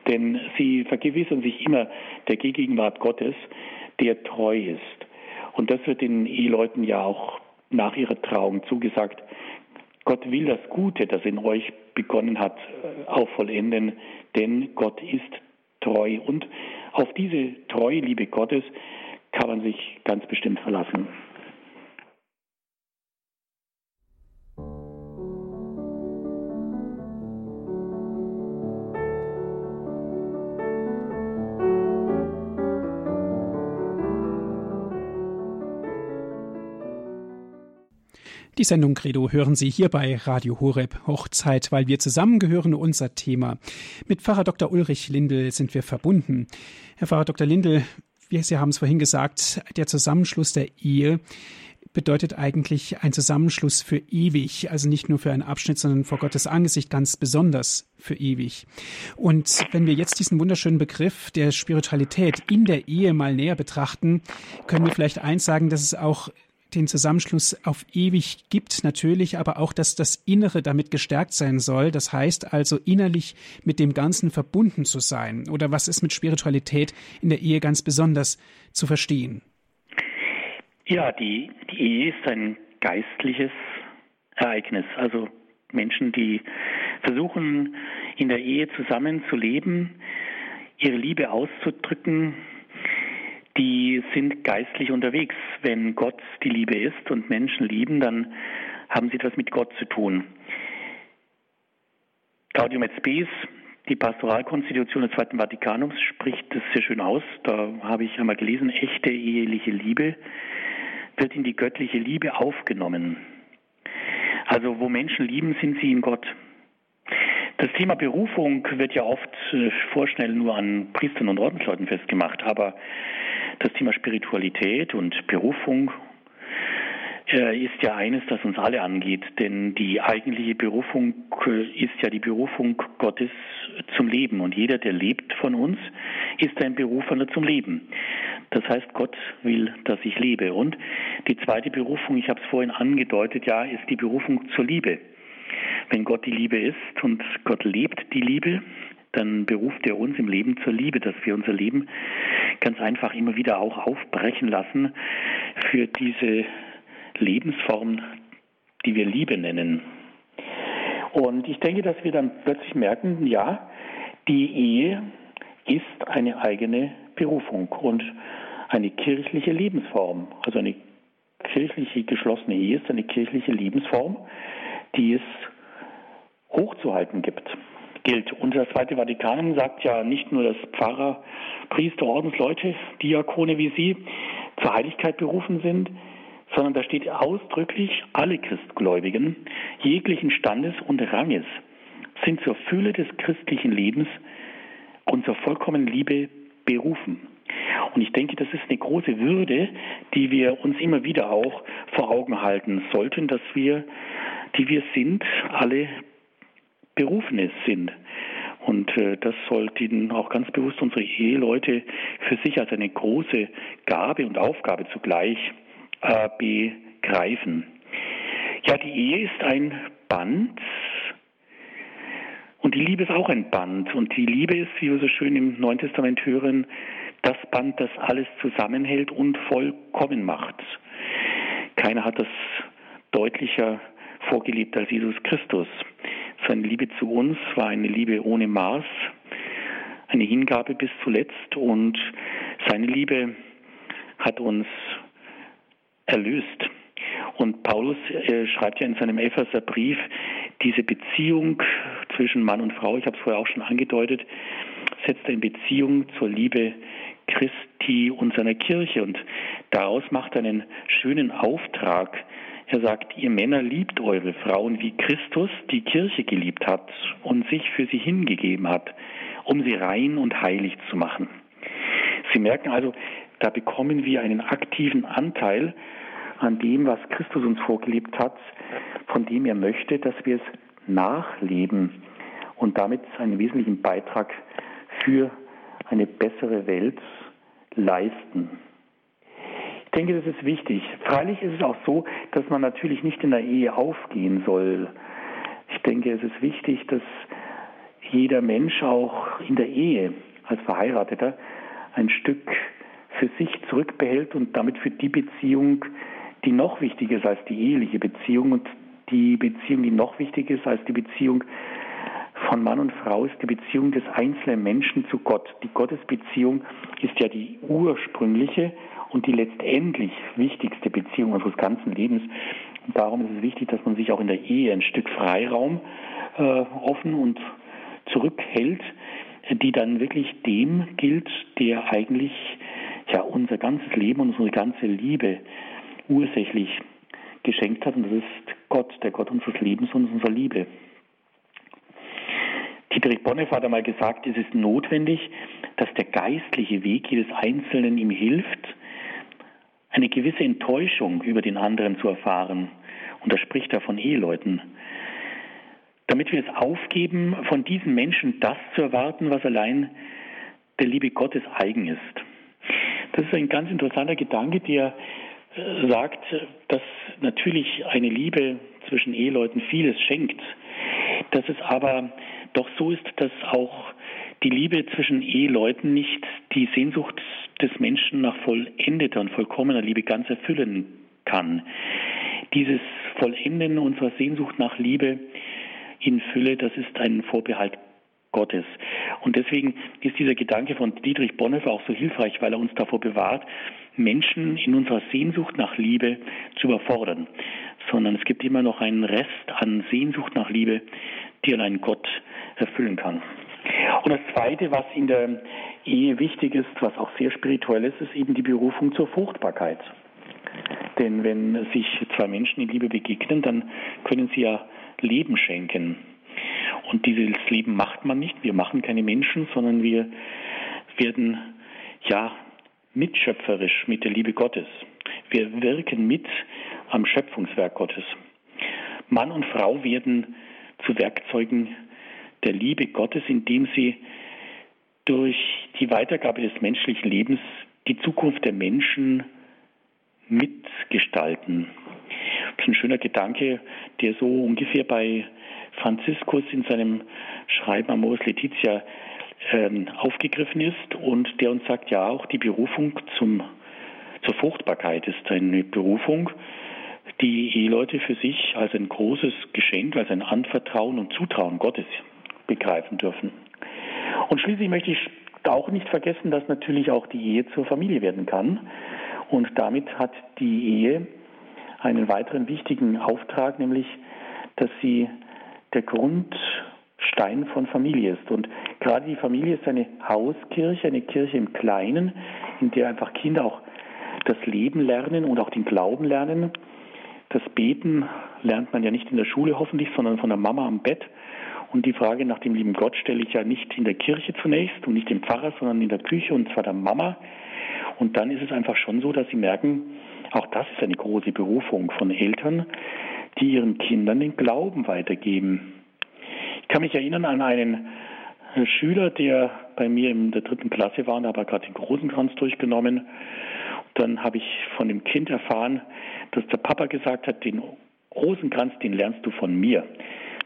Denn sie vergewissern sich immer der Gegenwart Gottes, der treu ist. Und das wird den Eheleuten ja auch nach ihrer Trauung zugesagt. Gott will das Gute, das in euch begonnen hat, auch vollenden, denn Gott ist treu. Und auf diese treue Liebe Gottes kann man sich ganz bestimmt verlassen. Die Sendung Credo hören Sie hier bei Radio Horeb Hochzeit, weil wir zusammengehören, unser Thema. Mit Pfarrer Dr. Ulrich Lindel sind wir verbunden. Herr Pfarrer Dr. Lindel, wie Sie haben es vorhin gesagt, der Zusammenschluss der Ehe bedeutet eigentlich ein Zusammenschluss für ewig, also nicht nur für einen Abschnitt, sondern vor Gottes Angesicht ganz besonders für ewig. Und wenn wir jetzt diesen wunderschönen Begriff der Spiritualität in der Ehe mal näher betrachten, können wir vielleicht eins sagen, dass es auch den Zusammenschluss auf ewig gibt, natürlich, aber auch, dass das Innere damit gestärkt sein soll. Das heißt also innerlich mit dem Ganzen verbunden zu sein. Oder was ist mit Spiritualität in der Ehe ganz besonders zu verstehen? Ja, die, die Ehe ist ein geistliches Ereignis. Also Menschen, die versuchen, in der Ehe zusammenzuleben, ihre Liebe auszudrücken, die sind geistlich unterwegs. Wenn Gott die Liebe ist und Menschen lieben, dann haben sie etwas mit Gott zu tun. Gaudium et die Pastoralkonstitution des Zweiten Vatikanums, spricht das sehr schön aus. Da habe ich einmal gelesen, echte eheliche Liebe wird in die göttliche Liebe aufgenommen. Also wo Menschen lieben, sind sie in Gott. Das Thema Berufung wird ja oft äh, vorschnell nur an Priestern und Ordensleuten festgemacht, aber das Thema Spiritualität und Berufung äh, ist ja eines, das uns alle angeht, denn die eigentliche Berufung äh, ist ja die Berufung Gottes zum Leben und jeder, der lebt von uns, ist ein Berufener zum Leben. Das heißt, Gott will, dass ich lebe. Und die zweite Berufung, ich habe es vorhin angedeutet, ja, ist die Berufung zur Liebe. Wenn Gott die Liebe ist und Gott lebt die Liebe, dann beruft er uns im Leben zur Liebe, dass wir unser Leben ganz einfach immer wieder auch aufbrechen lassen für diese Lebensform, die wir Liebe nennen. Und ich denke, dass wir dann plötzlich merken, ja, die Ehe ist eine eigene Berufung und eine kirchliche Lebensform. Also eine kirchliche geschlossene Ehe ist eine kirchliche Lebensform, die es hochzuhalten gibt gilt. Und das Zweite Vatikan sagt ja nicht nur, dass Pfarrer, Priester, Ordensleute, Diakone wie Sie zur Heiligkeit berufen sind, sondern da steht ausdrücklich, alle Christgläubigen jeglichen Standes und Ranges sind zur Fülle des christlichen Lebens und zur vollkommenen Liebe berufen. Und ich denke, das ist eine große Würde, die wir uns immer wieder auch vor Augen halten sollten, dass wir, die wir sind, alle Berufene sind. Und äh, das sollten auch ganz bewusst unsere Eheleute für sich als eine große Gabe und Aufgabe zugleich äh, begreifen. Ja, die Ehe ist ein Band und die Liebe ist auch ein Band. Und die Liebe ist, wie wir so schön im Neuen Testament hören, das Band, das alles zusammenhält und vollkommen macht. Keiner hat das deutlicher vorgelebt als Jesus Christus. Seine Liebe zu uns war eine Liebe ohne Maß, eine Hingabe bis zuletzt und seine Liebe hat uns erlöst. Und Paulus äh, schreibt ja in seinem Epheserbrief, diese Beziehung zwischen Mann und Frau, ich habe es vorher auch schon angedeutet, setzt er in Beziehung zur Liebe Christi und seiner Kirche. Und daraus macht er einen schönen Auftrag. Er sagt, ihr Männer liebt eure Frauen, wie Christus die Kirche geliebt hat und sich für sie hingegeben hat, um sie rein und heilig zu machen. Sie merken also, da bekommen wir einen aktiven Anteil an dem, was Christus uns vorgelebt hat, von dem er möchte, dass wir es nachleben und damit einen wesentlichen Beitrag für eine bessere Welt leisten. Ich denke, das ist wichtig. Freilich ist es auch so, dass man natürlich nicht in der Ehe aufgehen soll. Ich denke, es ist wichtig, dass jeder Mensch auch in der Ehe als Verheirateter ein Stück für sich zurückbehält und damit für die Beziehung, die noch wichtiger ist als die eheliche Beziehung und die Beziehung, die noch wichtiger ist als die Beziehung von Mann und Frau, ist die Beziehung des einzelnen Menschen zu Gott. Die Gottesbeziehung ist ja die ursprüngliche und die letztendlich wichtigste Beziehung unseres ganzen Lebens. Und darum ist es wichtig, dass man sich auch in der Ehe ein Stück Freiraum äh, offen und zurückhält, die dann wirklich dem gilt, der eigentlich ja unser ganzes Leben und unsere ganze Liebe ursächlich geschenkt hat. Und das ist Gott, der Gott unseres Lebens und unserer Liebe. Dietrich Bonhoeffer hat einmal gesagt, es ist notwendig, dass der geistliche Weg jedes Einzelnen ihm hilft, eine gewisse Enttäuschung über den anderen zu erfahren. Und da spricht er von Eheleuten. Damit wir es aufgeben, von diesen Menschen das zu erwarten, was allein der Liebe Gottes eigen ist. Das ist ein ganz interessanter Gedanke, der äh, sagt, dass natürlich eine Liebe zwischen Eheleuten vieles schenkt, dass es aber doch so ist, dass auch die Liebe zwischen Eheleuten nicht die Sehnsucht des Menschen nach vollendeter und vollkommener Liebe ganz erfüllen kann. Dieses Vollenden unserer Sehnsucht nach Liebe in Fülle, das ist ein Vorbehalt Gottes. Und deswegen ist dieser Gedanke von Dietrich Bonhoeffer auch so hilfreich, weil er uns davor bewahrt, Menschen in unserer Sehnsucht nach Liebe zu überfordern, sondern es gibt immer noch einen Rest an Sehnsucht nach Liebe, die allein Gott erfüllen kann. Und das Zweite, was in der Ehe wichtig ist, was auch sehr spirituell ist, ist eben die Berufung zur Fruchtbarkeit. Denn wenn sich zwei Menschen in Liebe begegnen, dann können sie ja Leben schenken. Und dieses Leben macht man nicht. Wir machen keine Menschen, sondern wir werden ja mitschöpferisch mit der Liebe Gottes. Wir wirken mit am Schöpfungswerk Gottes. Mann und Frau werden zu Werkzeugen der Liebe Gottes, indem sie durch die Weitergabe des menschlichen Lebens die Zukunft der Menschen mitgestalten. Das ist ein schöner Gedanke, der so ungefähr bei Franziskus in seinem Schreiben Amoris Letizia ähm, aufgegriffen ist und der uns sagt, ja, auch die Berufung zum, zur Fruchtbarkeit ist eine Berufung, die Eheleute für sich als ein großes Geschenk, als ein Anvertrauen und Zutrauen Gottes begreifen dürfen. Und schließlich möchte ich auch nicht vergessen, dass natürlich auch die Ehe zur Familie werden kann. Und damit hat die Ehe einen weiteren wichtigen Auftrag, nämlich, dass sie der Grundstein von Familie ist. Und gerade die Familie ist eine Hauskirche, eine Kirche im Kleinen, in der einfach Kinder auch das Leben lernen und auch den Glauben lernen. Das Beten lernt man ja nicht in der Schule hoffentlich, sondern von der Mama am Bett. Und die Frage nach dem lieben Gott stelle ich ja nicht in der Kirche zunächst und nicht dem Pfarrer, sondern in der Küche und zwar der Mama. Und dann ist es einfach schon so, dass sie merken, auch das ist eine große Berufung von Eltern, die ihren Kindern den Glauben weitergeben. Ich kann mich erinnern an einen Schüler, der bei mir in der dritten Klasse war und habe gerade den Rosenkranz durchgenommen. Dann habe ich von dem Kind erfahren, dass der Papa gesagt hat, den Rosenkranz, den lernst du von mir.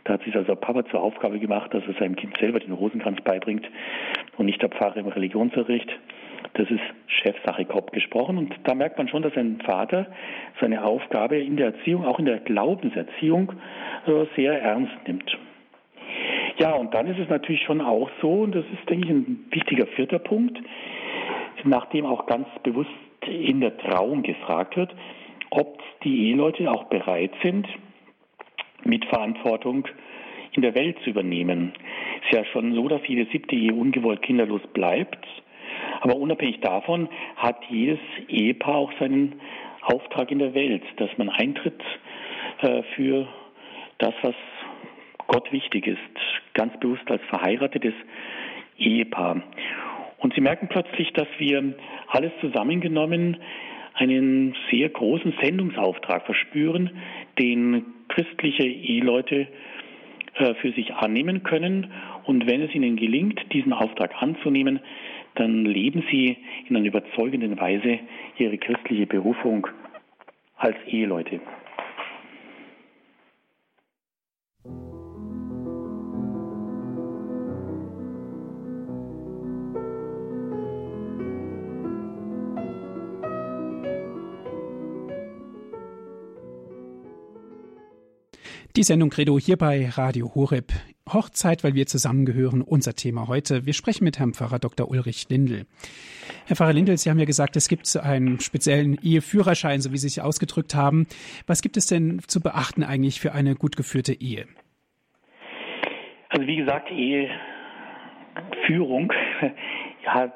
Da hat sich also Papa zur Aufgabe gemacht, dass er seinem Kind selber den Rosenkranz beibringt und nicht der Pfarrer im Religionsunterricht. Das ist Chefsache grob gesprochen. Und da merkt man schon, dass ein Vater seine Aufgabe in der Erziehung, auch in der Glaubenserziehung, äh, sehr ernst nimmt. Ja, und dann ist es natürlich schon auch so, und das ist, denke ich, ein wichtiger vierter Punkt, nachdem auch ganz bewusst in der Trauung gefragt wird, ob die Eheleute auch bereit sind, Mitverantwortung in der Welt zu übernehmen. Es ist ja schon so, dass jede siebte Ehe ungewollt kinderlos bleibt. Aber unabhängig davon hat jedes Ehepaar auch seinen Auftrag in der Welt, dass man eintritt äh, für das, was Gott wichtig ist, ganz bewusst als verheiratetes Ehepaar. Und sie merken plötzlich, dass wir alles zusammengenommen einen sehr großen Sendungsauftrag verspüren, den christliche Eheleute äh, für sich annehmen können. Und wenn es ihnen gelingt, diesen Auftrag anzunehmen, dann leben sie in einer überzeugenden Weise ihre christliche Berufung als Eheleute. Die Sendung Credo hier bei Radio Horeb. Hochzeit, weil wir zusammengehören, unser Thema heute. Wir sprechen mit Herrn Pfarrer Dr. Ulrich Lindel. Herr Pfarrer Lindel, Sie haben ja gesagt, es gibt einen speziellen Eheführerschein, so wie Sie sich ausgedrückt haben. Was gibt es denn zu beachten eigentlich für eine gut geführte Ehe? Also wie gesagt, Eheführung <laughs> hat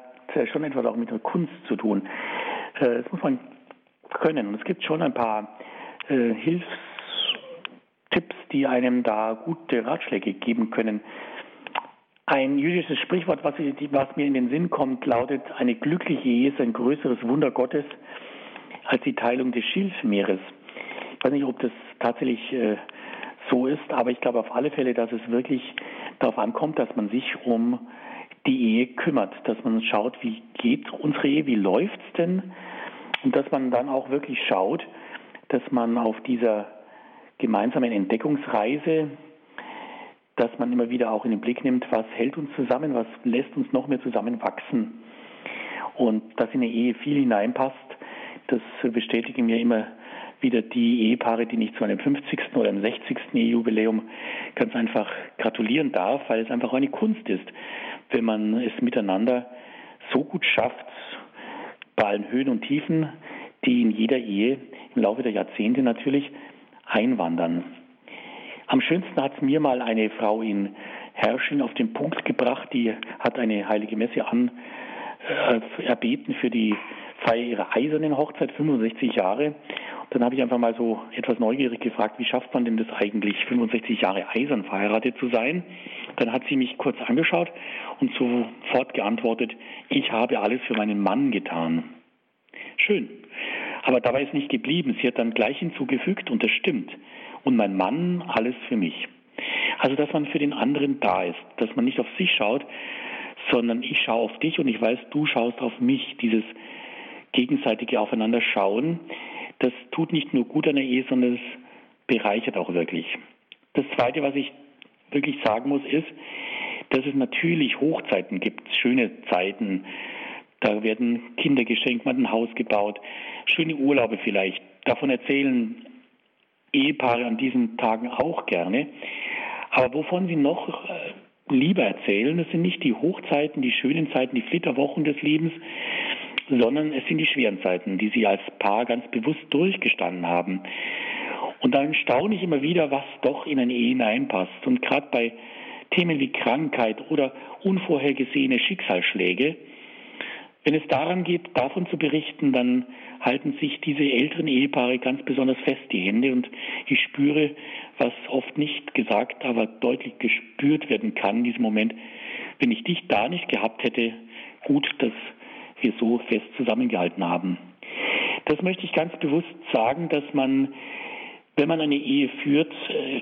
schon etwas auch mit der Kunst zu tun. Äh, das muss man können. Und es gibt schon ein paar äh, Hilfs Tipps, die einem da gute Ratschläge geben können. Ein jüdisches Sprichwort, was, ich, was, mir in den Sinn kommt, lautet, eine glückliche Ehe ist ein größeres Wunder Gottes als die Teilung des Schilfmeeres. Ich weiß nicht, ob das tatsächlich äh, so ist, aber ich glaube auf alle Fälle, dass es wirklich darauf ankommt, dass man sich um die Ehe kümmert, dass man schaut, wie geht unsere Ehe, wie läuft's denn? Und dass man dann auch wirklich schaut, dass man auf dieser gemeinsamen Entdeckungsreise, dass man immer wieder auch in den Blick nimmt, was hält uns zusammen, was lässt uns noch mehr zusammenwachsen. Und dass in eine Ehe viel hineinpasst, das bestätigen mir immer wieder die Ehepaare, die ich zu einem 50. oder einem 60. Ehejubiläum ganz einfach gratulieren darf, weil es einfach eine Kunst ist, wenn man es miteinander so gut schafft, bei allen Höhen und Tiefen, die in jeder Ehe im Laufe der Jahrzehnte natürlich einwandern. Am schönsten hat es mir mal eine Frau in Herrsching auf den Punkt gebracht, die hat eine heilige Messe an äh, erbeten für die Feier ihrer eisernen Hochzeit, 65 Jahre. Dann habe ich einfach mal so etwas neugierig gefragt, wie schafft man denn das eigentlich, 65 Jahre eisern verheiratet zu sein? Dann hat sie mich kurz angeschaut und sofort geantwortet, ich habe alles für meinen Mann getan. Schön. Aber dabei ist nicht geblieben. Sie hat dann gleich hinzugefügt, und das stimmt. Und mein Mann, alles für mich. Also, dass man für den anderen da ist, dass man nicht auf sich schaut, sondern ich schaue auf dich und ich weiß, du schaust auf mich. Dieses gegenseitige Aufeinanderschauen, das tut nicht nur gut an der Ehe, sondern es bereichert auch wirklich. Das Zweite, was ich wirklich sagen muss, ist, dass es natürlich Hochzeiten gibt, schöne Zeiten, da werden Kinder geschenkt, man hat ein Haus gebaut, schöne Urlaube vielleicht. Davon erzählen Ehepaare an diesen Tagen auch gerne. Aber wovon sie noch äh, lieber erzählen, das sind nicht die Hochzeiten, die schönen Zeiten, die Flitterwochen des Lebens, sondern es sind die schweren Zeiten, die sie als Paar ganz bewusst durchgestanden haben. Und dann staune ich immer wieder, was doch in eine Ehe hineinpasst. Und gerade bei Themen wie Krankheit oder unvorhergesehene Schicksalsschläge, wenn es daran geht, davon zu berichten, dann halten sich diese älteren Ehepaare ganz besonders fest die Hände und ich spüre, was oft nicht gesagt, aber deutlich gespürt werden kann in diesem Moment, wenn ich dich da nicht gehabt hätte, gut, dass wir so fest zusammengehalten haben. Das möchte ich ganz bewusst sagen, dass man, wenn man eine Ehe führt, äh,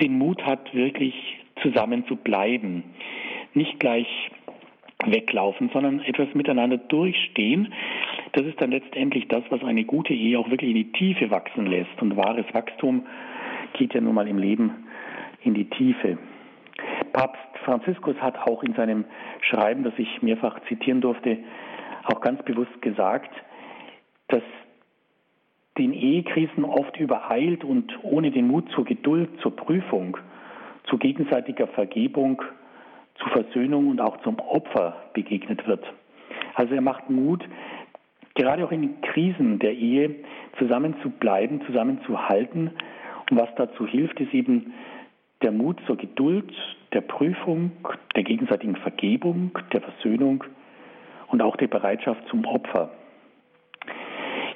den Mut hat, wirklich zusammen zu bleiben. Nicht gleich weglaufen, sondern etwas miteinander durchstehen. Das ist dann letztendlich das, was eine gute Ehe auch wirklich in die Tiefe wachsen lässt. Und wahres Wachstum geht ja nun mal im Leben in die Tiefe. Papst Franziskus hat auch in seinem Schreiben, das ich mehrfach zitieren durfte, auch ganz bewusst gesagt, dass den Ehekrisen oft übereilt und ohne den Mut zur Geduld, zur Prüfung, zu gegenseitiger Vergebung zu Versöhnung und auch zum Opfer begegnet wird. Also er macht Mut, gerade auch in Krisen der Ehe zusammen zu bleiben, zusammenzuhalten. Und was dazu hilft, ist eben der Mut zur Geduld, der Prüfung, der gegenseitigen Vergebung, der Versöhnung und auch der Bereitschaft zum Opfer.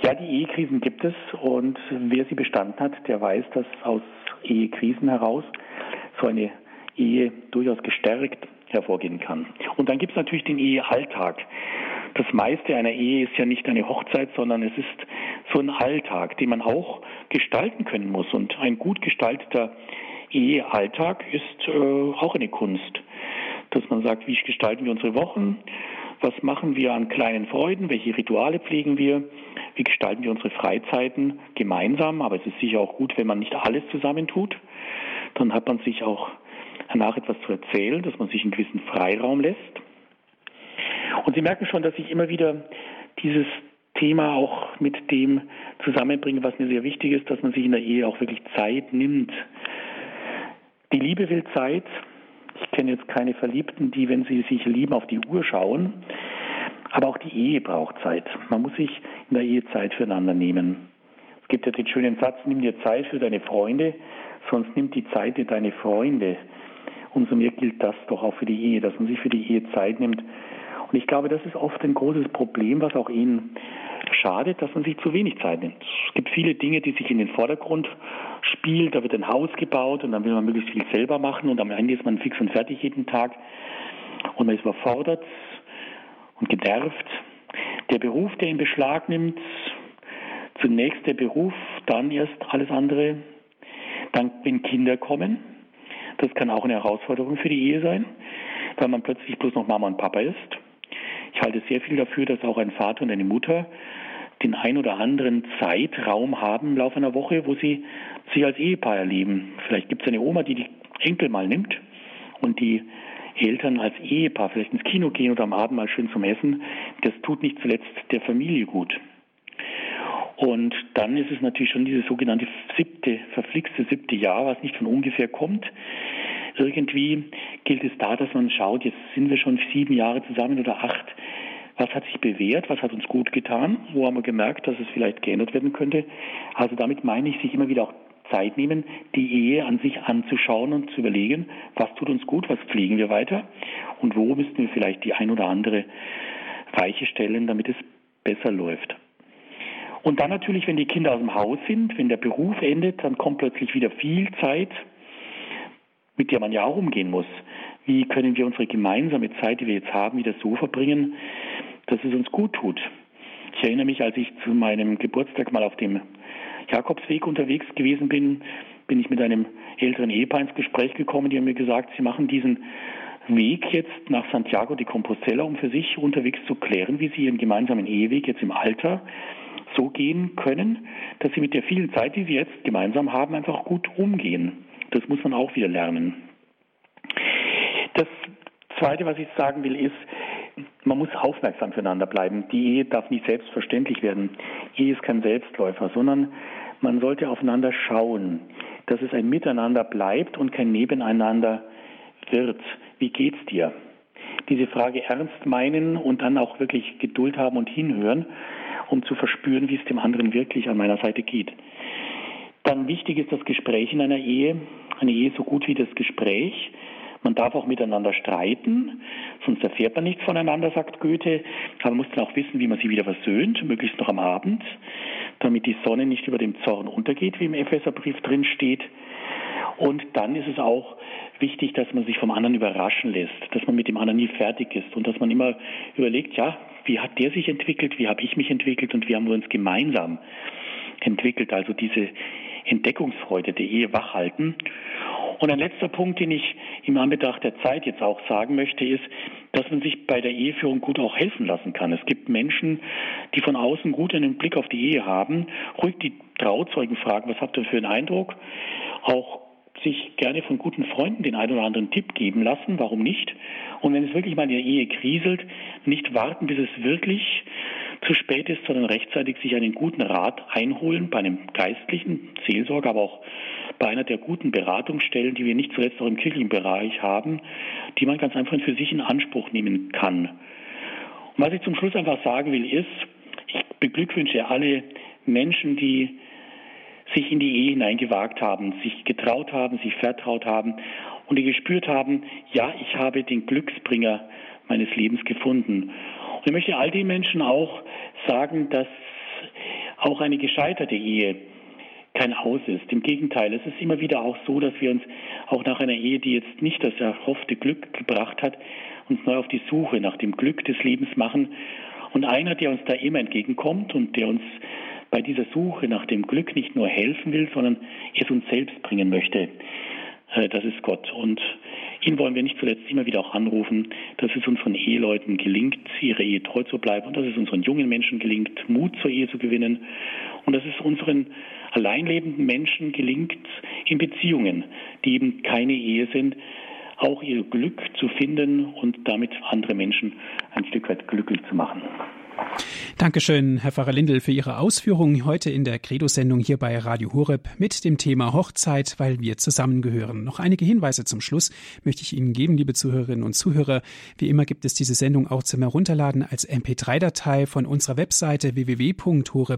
Ja, die Ehekrisen gibt es und wer sie bestanden hat, der weiß, dass aus Ehekrisen heraus so eine Ehe durchaus gestärkt hervorgehen kann. Und dann gibt es natürlich den Ehealltag. Das meiste einer Ehe ist ja nicht eine Hochzeit, sondern es ist so ein Alltag, den man auch gestalten können muss. Und ein gut gestalteter Ehealltag ist äh, auch eine Kunst. Dass man sagt, wie gestalten wir unsere Wochen? Was machen wir an kleinen Freuden? Welche Rituale pflegen wir? Wie gestalten wir unsere Freizeiten gemeinsam? Aber es ist sicher auch gut, wenn man nicht alles zusammentut. Dann hat man sich auch danach etwas zu erzählen, dass man sich einen gewissen Freiraum lässt. Und Sie merken schon, dass ich immer wieder dieses Thema auch mit dem zusammenbringe, was mir sehr wichtig ist, dass man sich in der Ehe auch wirklich Zeit nimmt. Die Liebe will Zeit. Ich kenne jetzt keine Verliebten, die, wenn sie sich lieben, auf die Uhr schauen. Aber auch die Ehe braucht Zeit. Man muss sich in der Ehe Zeit füreinander nehmen. Es gibt ja den schönen Satz, nimm dir Zeit für deine Freunde, sonst nimmt die Zeit dir deine Freunde. Umso mehr gilt das doch auch für die Ehe, dass man sich für die Ehe Zeit nimmt. Und ich glaube, das ist oft ein großes Problem, was auch Ihnen schadet, dass man sich zu wenig Zeit nimmt. Es gibt viele Dinge, die sich in den Vordergrund spielen. Da wird ein Haus gebaut und dann will man möglichst viel selber machen und am Ende ist man fix und fertig jeden Tag und man ist überfordert und genervt. Der Beruf, der in Beschlag nimmt, zunächst der Beruf, dann erst alles andere. Dann, wenn Kinder kommen, das kann auch eine Herausforderung für die Ehe sein, weil man plötzlich bloß noch Mama und Papa ist. Ich halte sehr viel dafür, dass auch ein Vater und eine Mutter den ein oder anderen Zeitraum haben im Laufe einer Woche, wo sie sich als Ehepaar erleben. Vielleicht gibt es eine Oma, die die Enkel mal nimmt und die Eltern als Ehepaar vielleicht ins Kino gehen oder am Abend mal schön zum Essen. Das tut nicht zuletzt der Familie gut. Und dann ist es natürlich schon dieses sogenannte siebte, verflixte siebte Jahr, was nicht von ungefähr kommt. Irgendwie gilt es da, dass man schaut, jetzt sind wir schon sieben Jahre zusammen oder acht. Was hat sich bewährt? Was hat uns gut getan? Wo haben wir gemerkt, dass es vielleicht geändert werden könnte? Also damit meine ich, sich immer wieder auch Zeit nehmen, die Ehe an sich anzuschauen und zu überlegen, was tut uns gut, was pflegen wir weiter und wo müssten wir vielleicht die ein oder andere Weiche stellen, damit es besser läuft. Und dann natürlich, wenn die Kinder aus dem Haus sind, wenn der Beruf endet, dann kommt plötzlich wieder viel Zeit, mit der man ja auch umgehen muss. Wie können wir unsere gemeinsame Zeit, die wir jetzt haben, wieder so verbringen, dass es uns gut tut? Ich erinnere mich, als ich zu meinem Geburtstag mal auf dem Jakobsweg unterwegs gewesen bin, bin ich mit einem älteren Ehepaar ins Gespräch gekommen. Die haben mir gesagt, sie machen diesen Weg jetzt nach Santiago de Compostela, um für sich unterwegs zu klären, wie sie ihren gemeinsamen Eheweg jetzt im Alter so gehen können, dass sie mit der vielen Zeit, die sie jetzt gemeinsam haben, einfach gut umgehen. Das muss man auch wieder lernen. Das Zweite, was ich sagen will, ist, man muss aufmerksam füreinander bleiben. Die Ehe darf nicht selbstverständlich werden. Ehe ist kein Selbstläufer, sondern man sollte aufeinander schauen, dass es ein Miteinander bleibt und kein Nebeneinander wird. Wie geht's dir? Diese Frage ernst meinen und dann auch wirklich Geduld haben und hinhören um zu verspüren, wie es dem anderen wirklich an meiner Seite geht. Dann wichtig ist das Gespräch in einer Ehe. Eine Ehe so gut wie das Gespräch. Man darf auch miteinander streiten, sonst erfährt man nichts voneinander, sagt Goethe. Aber man muss dann auch wissen, wie man sie wieder versöhnt, möglichst noch am Abend, damit die Sonne nicht über dem Zorn untergeht, wie im Epheserbrief drin steht. Und dann ist es auch wichtig, dass man sich vom anderen überraschen lässt, dass man mit dem anderen nie fertig ist und dass man immer überlegt, ja, wie hat der sich entwickelt, wie habe ich mich entwickelt und wie haben wir uns gemeinsam entwickelt. Also diese Entdeckungsfreude der Ehe wachhalten. Und ein letzter Punkt, den ich im Anbetracht der Zeit jetzt auch sagen möchte, ist, dass man sich bei der Eheführung gut auch helfen lassen kann. Es gibt Menschen, die von außen gut einen Blick auf die Ehe haben, ruhig die Trauzeugen fragen, was habt ihr für einen Eindruck? Auch sich gerne von guten Freunden den einen oder anderen Tipp geben lassen, warum nicht? Und wenn es wirklich mal in der Ehe kriselt, nicht warten, bis es wirklich zu spät ist, sondern rechtzeitig sich einen guten Rat einholen bei einem geistlichen Seelsorger, aber auch bei einer der guten Beratungsstellen, die wir nicht zuletzt auch im kirchlichen Bereich haben, die man ganz einfach für sich in Anspruch nehmen kann. Und was ich zum Schluss einfach sagen will, ist, ich beglückwünsche alle Menschen, die sich in die Ehe hineingewagt haben, sich getraut haben, sich vertraut haben und die gespürt haben, ja, ich habe den Glücksbringer meines Lebens gefunden. Und ich möchte all den Menschen auch sagen, dass auch eine gescheiterte Ehe kein Aus ist. Im Gegenteil, es ist immer wieder auch so, dass wir uns auch nach einer Ehe, die jetzt nicht das erhoffte Glück gebracht hat, uns neu auf die Suche nach dem Glück des Lebens machen. Und einer, der uns da immer entgegenkommt und der uns bei dieser Suche nach dem Glück nicht nur helfen will, sondern es uns selbst bringen möchte, äh, das ist Gott. Und ihn wollen wir nicht zuletzt immer wieder auch anrufen, dass es unseren Eheleuten gelingt, ihre Ehe treu zu bleiben und dass es unseren jungen Menschen gelingt, Mut zur Ehe zu gewinnen und dass es unseren alleinlebenden Menschen gelingt, in Beziehungen, die eben keine Ehe sind, auch ihr Glück zu finden und damit andere Menschen ein Stück weit glücklich zu machen. Dankeschön, Herr Pfarrer Lindel, für Ihre Ausführungen heute in der Credo-Sendung hier bei Radio Horeb mit dem Thema Hochzeit, weil wir zusammengehören. Noch einige Hinweise zum Schluss möchte ich Ihnen geben, liebe Zuhörerinnen und Zuhörer. Wie immer gibt es diese Sendung auch zum Herunterladen als MP3-Datei von unserer Webseite www.horeb.org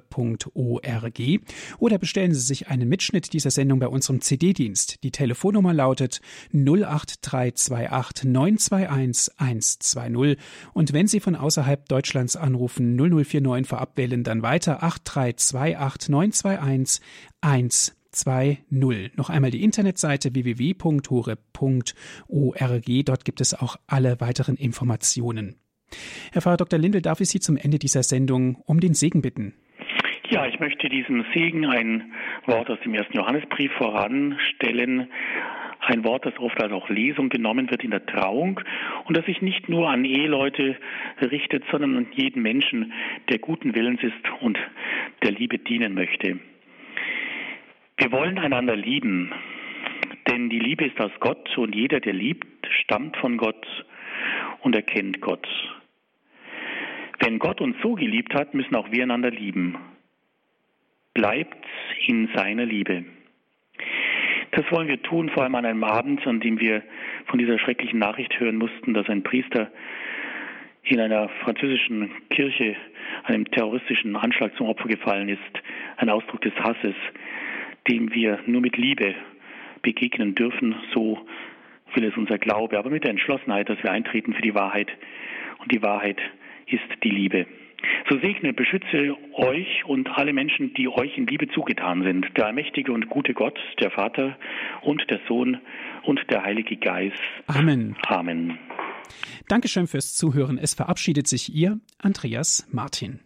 oder bestellen Sie sich einen Mitschnitt dieser Sendung bei unserem CD-Dienst. Die Telefonnummer lautet 08328 921 120 und wenn Sie von außerhalb Deutschlands anrufen, anrufen 0049 vorab wählen, dann weiter 8328921 120. Noch einmal die Internetseite www.hore.org. Dort gibt es auch alle weiteren Informationen. Herr Pfarrer Dr. Lindel, darf ich Sie zum Ende dieser Sendung um den Segen bitten? Ja, ich möchte diesem Segen ein Wort aus dem ersten Johannesbrief voranstellen ein Wort, das oft als auch Lesung genommen wird in der Trauung und das sich nicht nur an Eheleute richtet, sondern an jeden Menschen, der guten Willens ist und der Liebe dienen möchte. Wir wollen einander lieben, denn die Liebe ist aus Gott und jeder, der liebt, stammt von Gott und erkennt Gott. Wenn Gott uns so geliebt hat, müssen auch wir einander lieben. Bleibt in seiner Liebe. Das wollen wir tun, vor allem an einem Abend, an dem wir von dieser schrecklichen Nachricht hören mussten, dass ein Priester in einer französischen Kirche einem terroristischen Anschlag zum Opfer gefallen ist. Ein Ausdruck des Hasses, dem wir nur mit Liebe begegnen dürfen. So will es unser Glaube, aber mit der Entschlossenheit, dass wir eintreten für die Wahrheit. Und die Wahrheit ist die Liebe. So segne, beschütze euch und alle Menschen, die euch in Liebe zugetan sind. Der allmächtige und gute Gott, der Vater und der Sohn und der Heilige Geist. Amen. Amen. Dankeschön fürs Zuhören. Es verabschiedet sich Ihr Andreas Martin.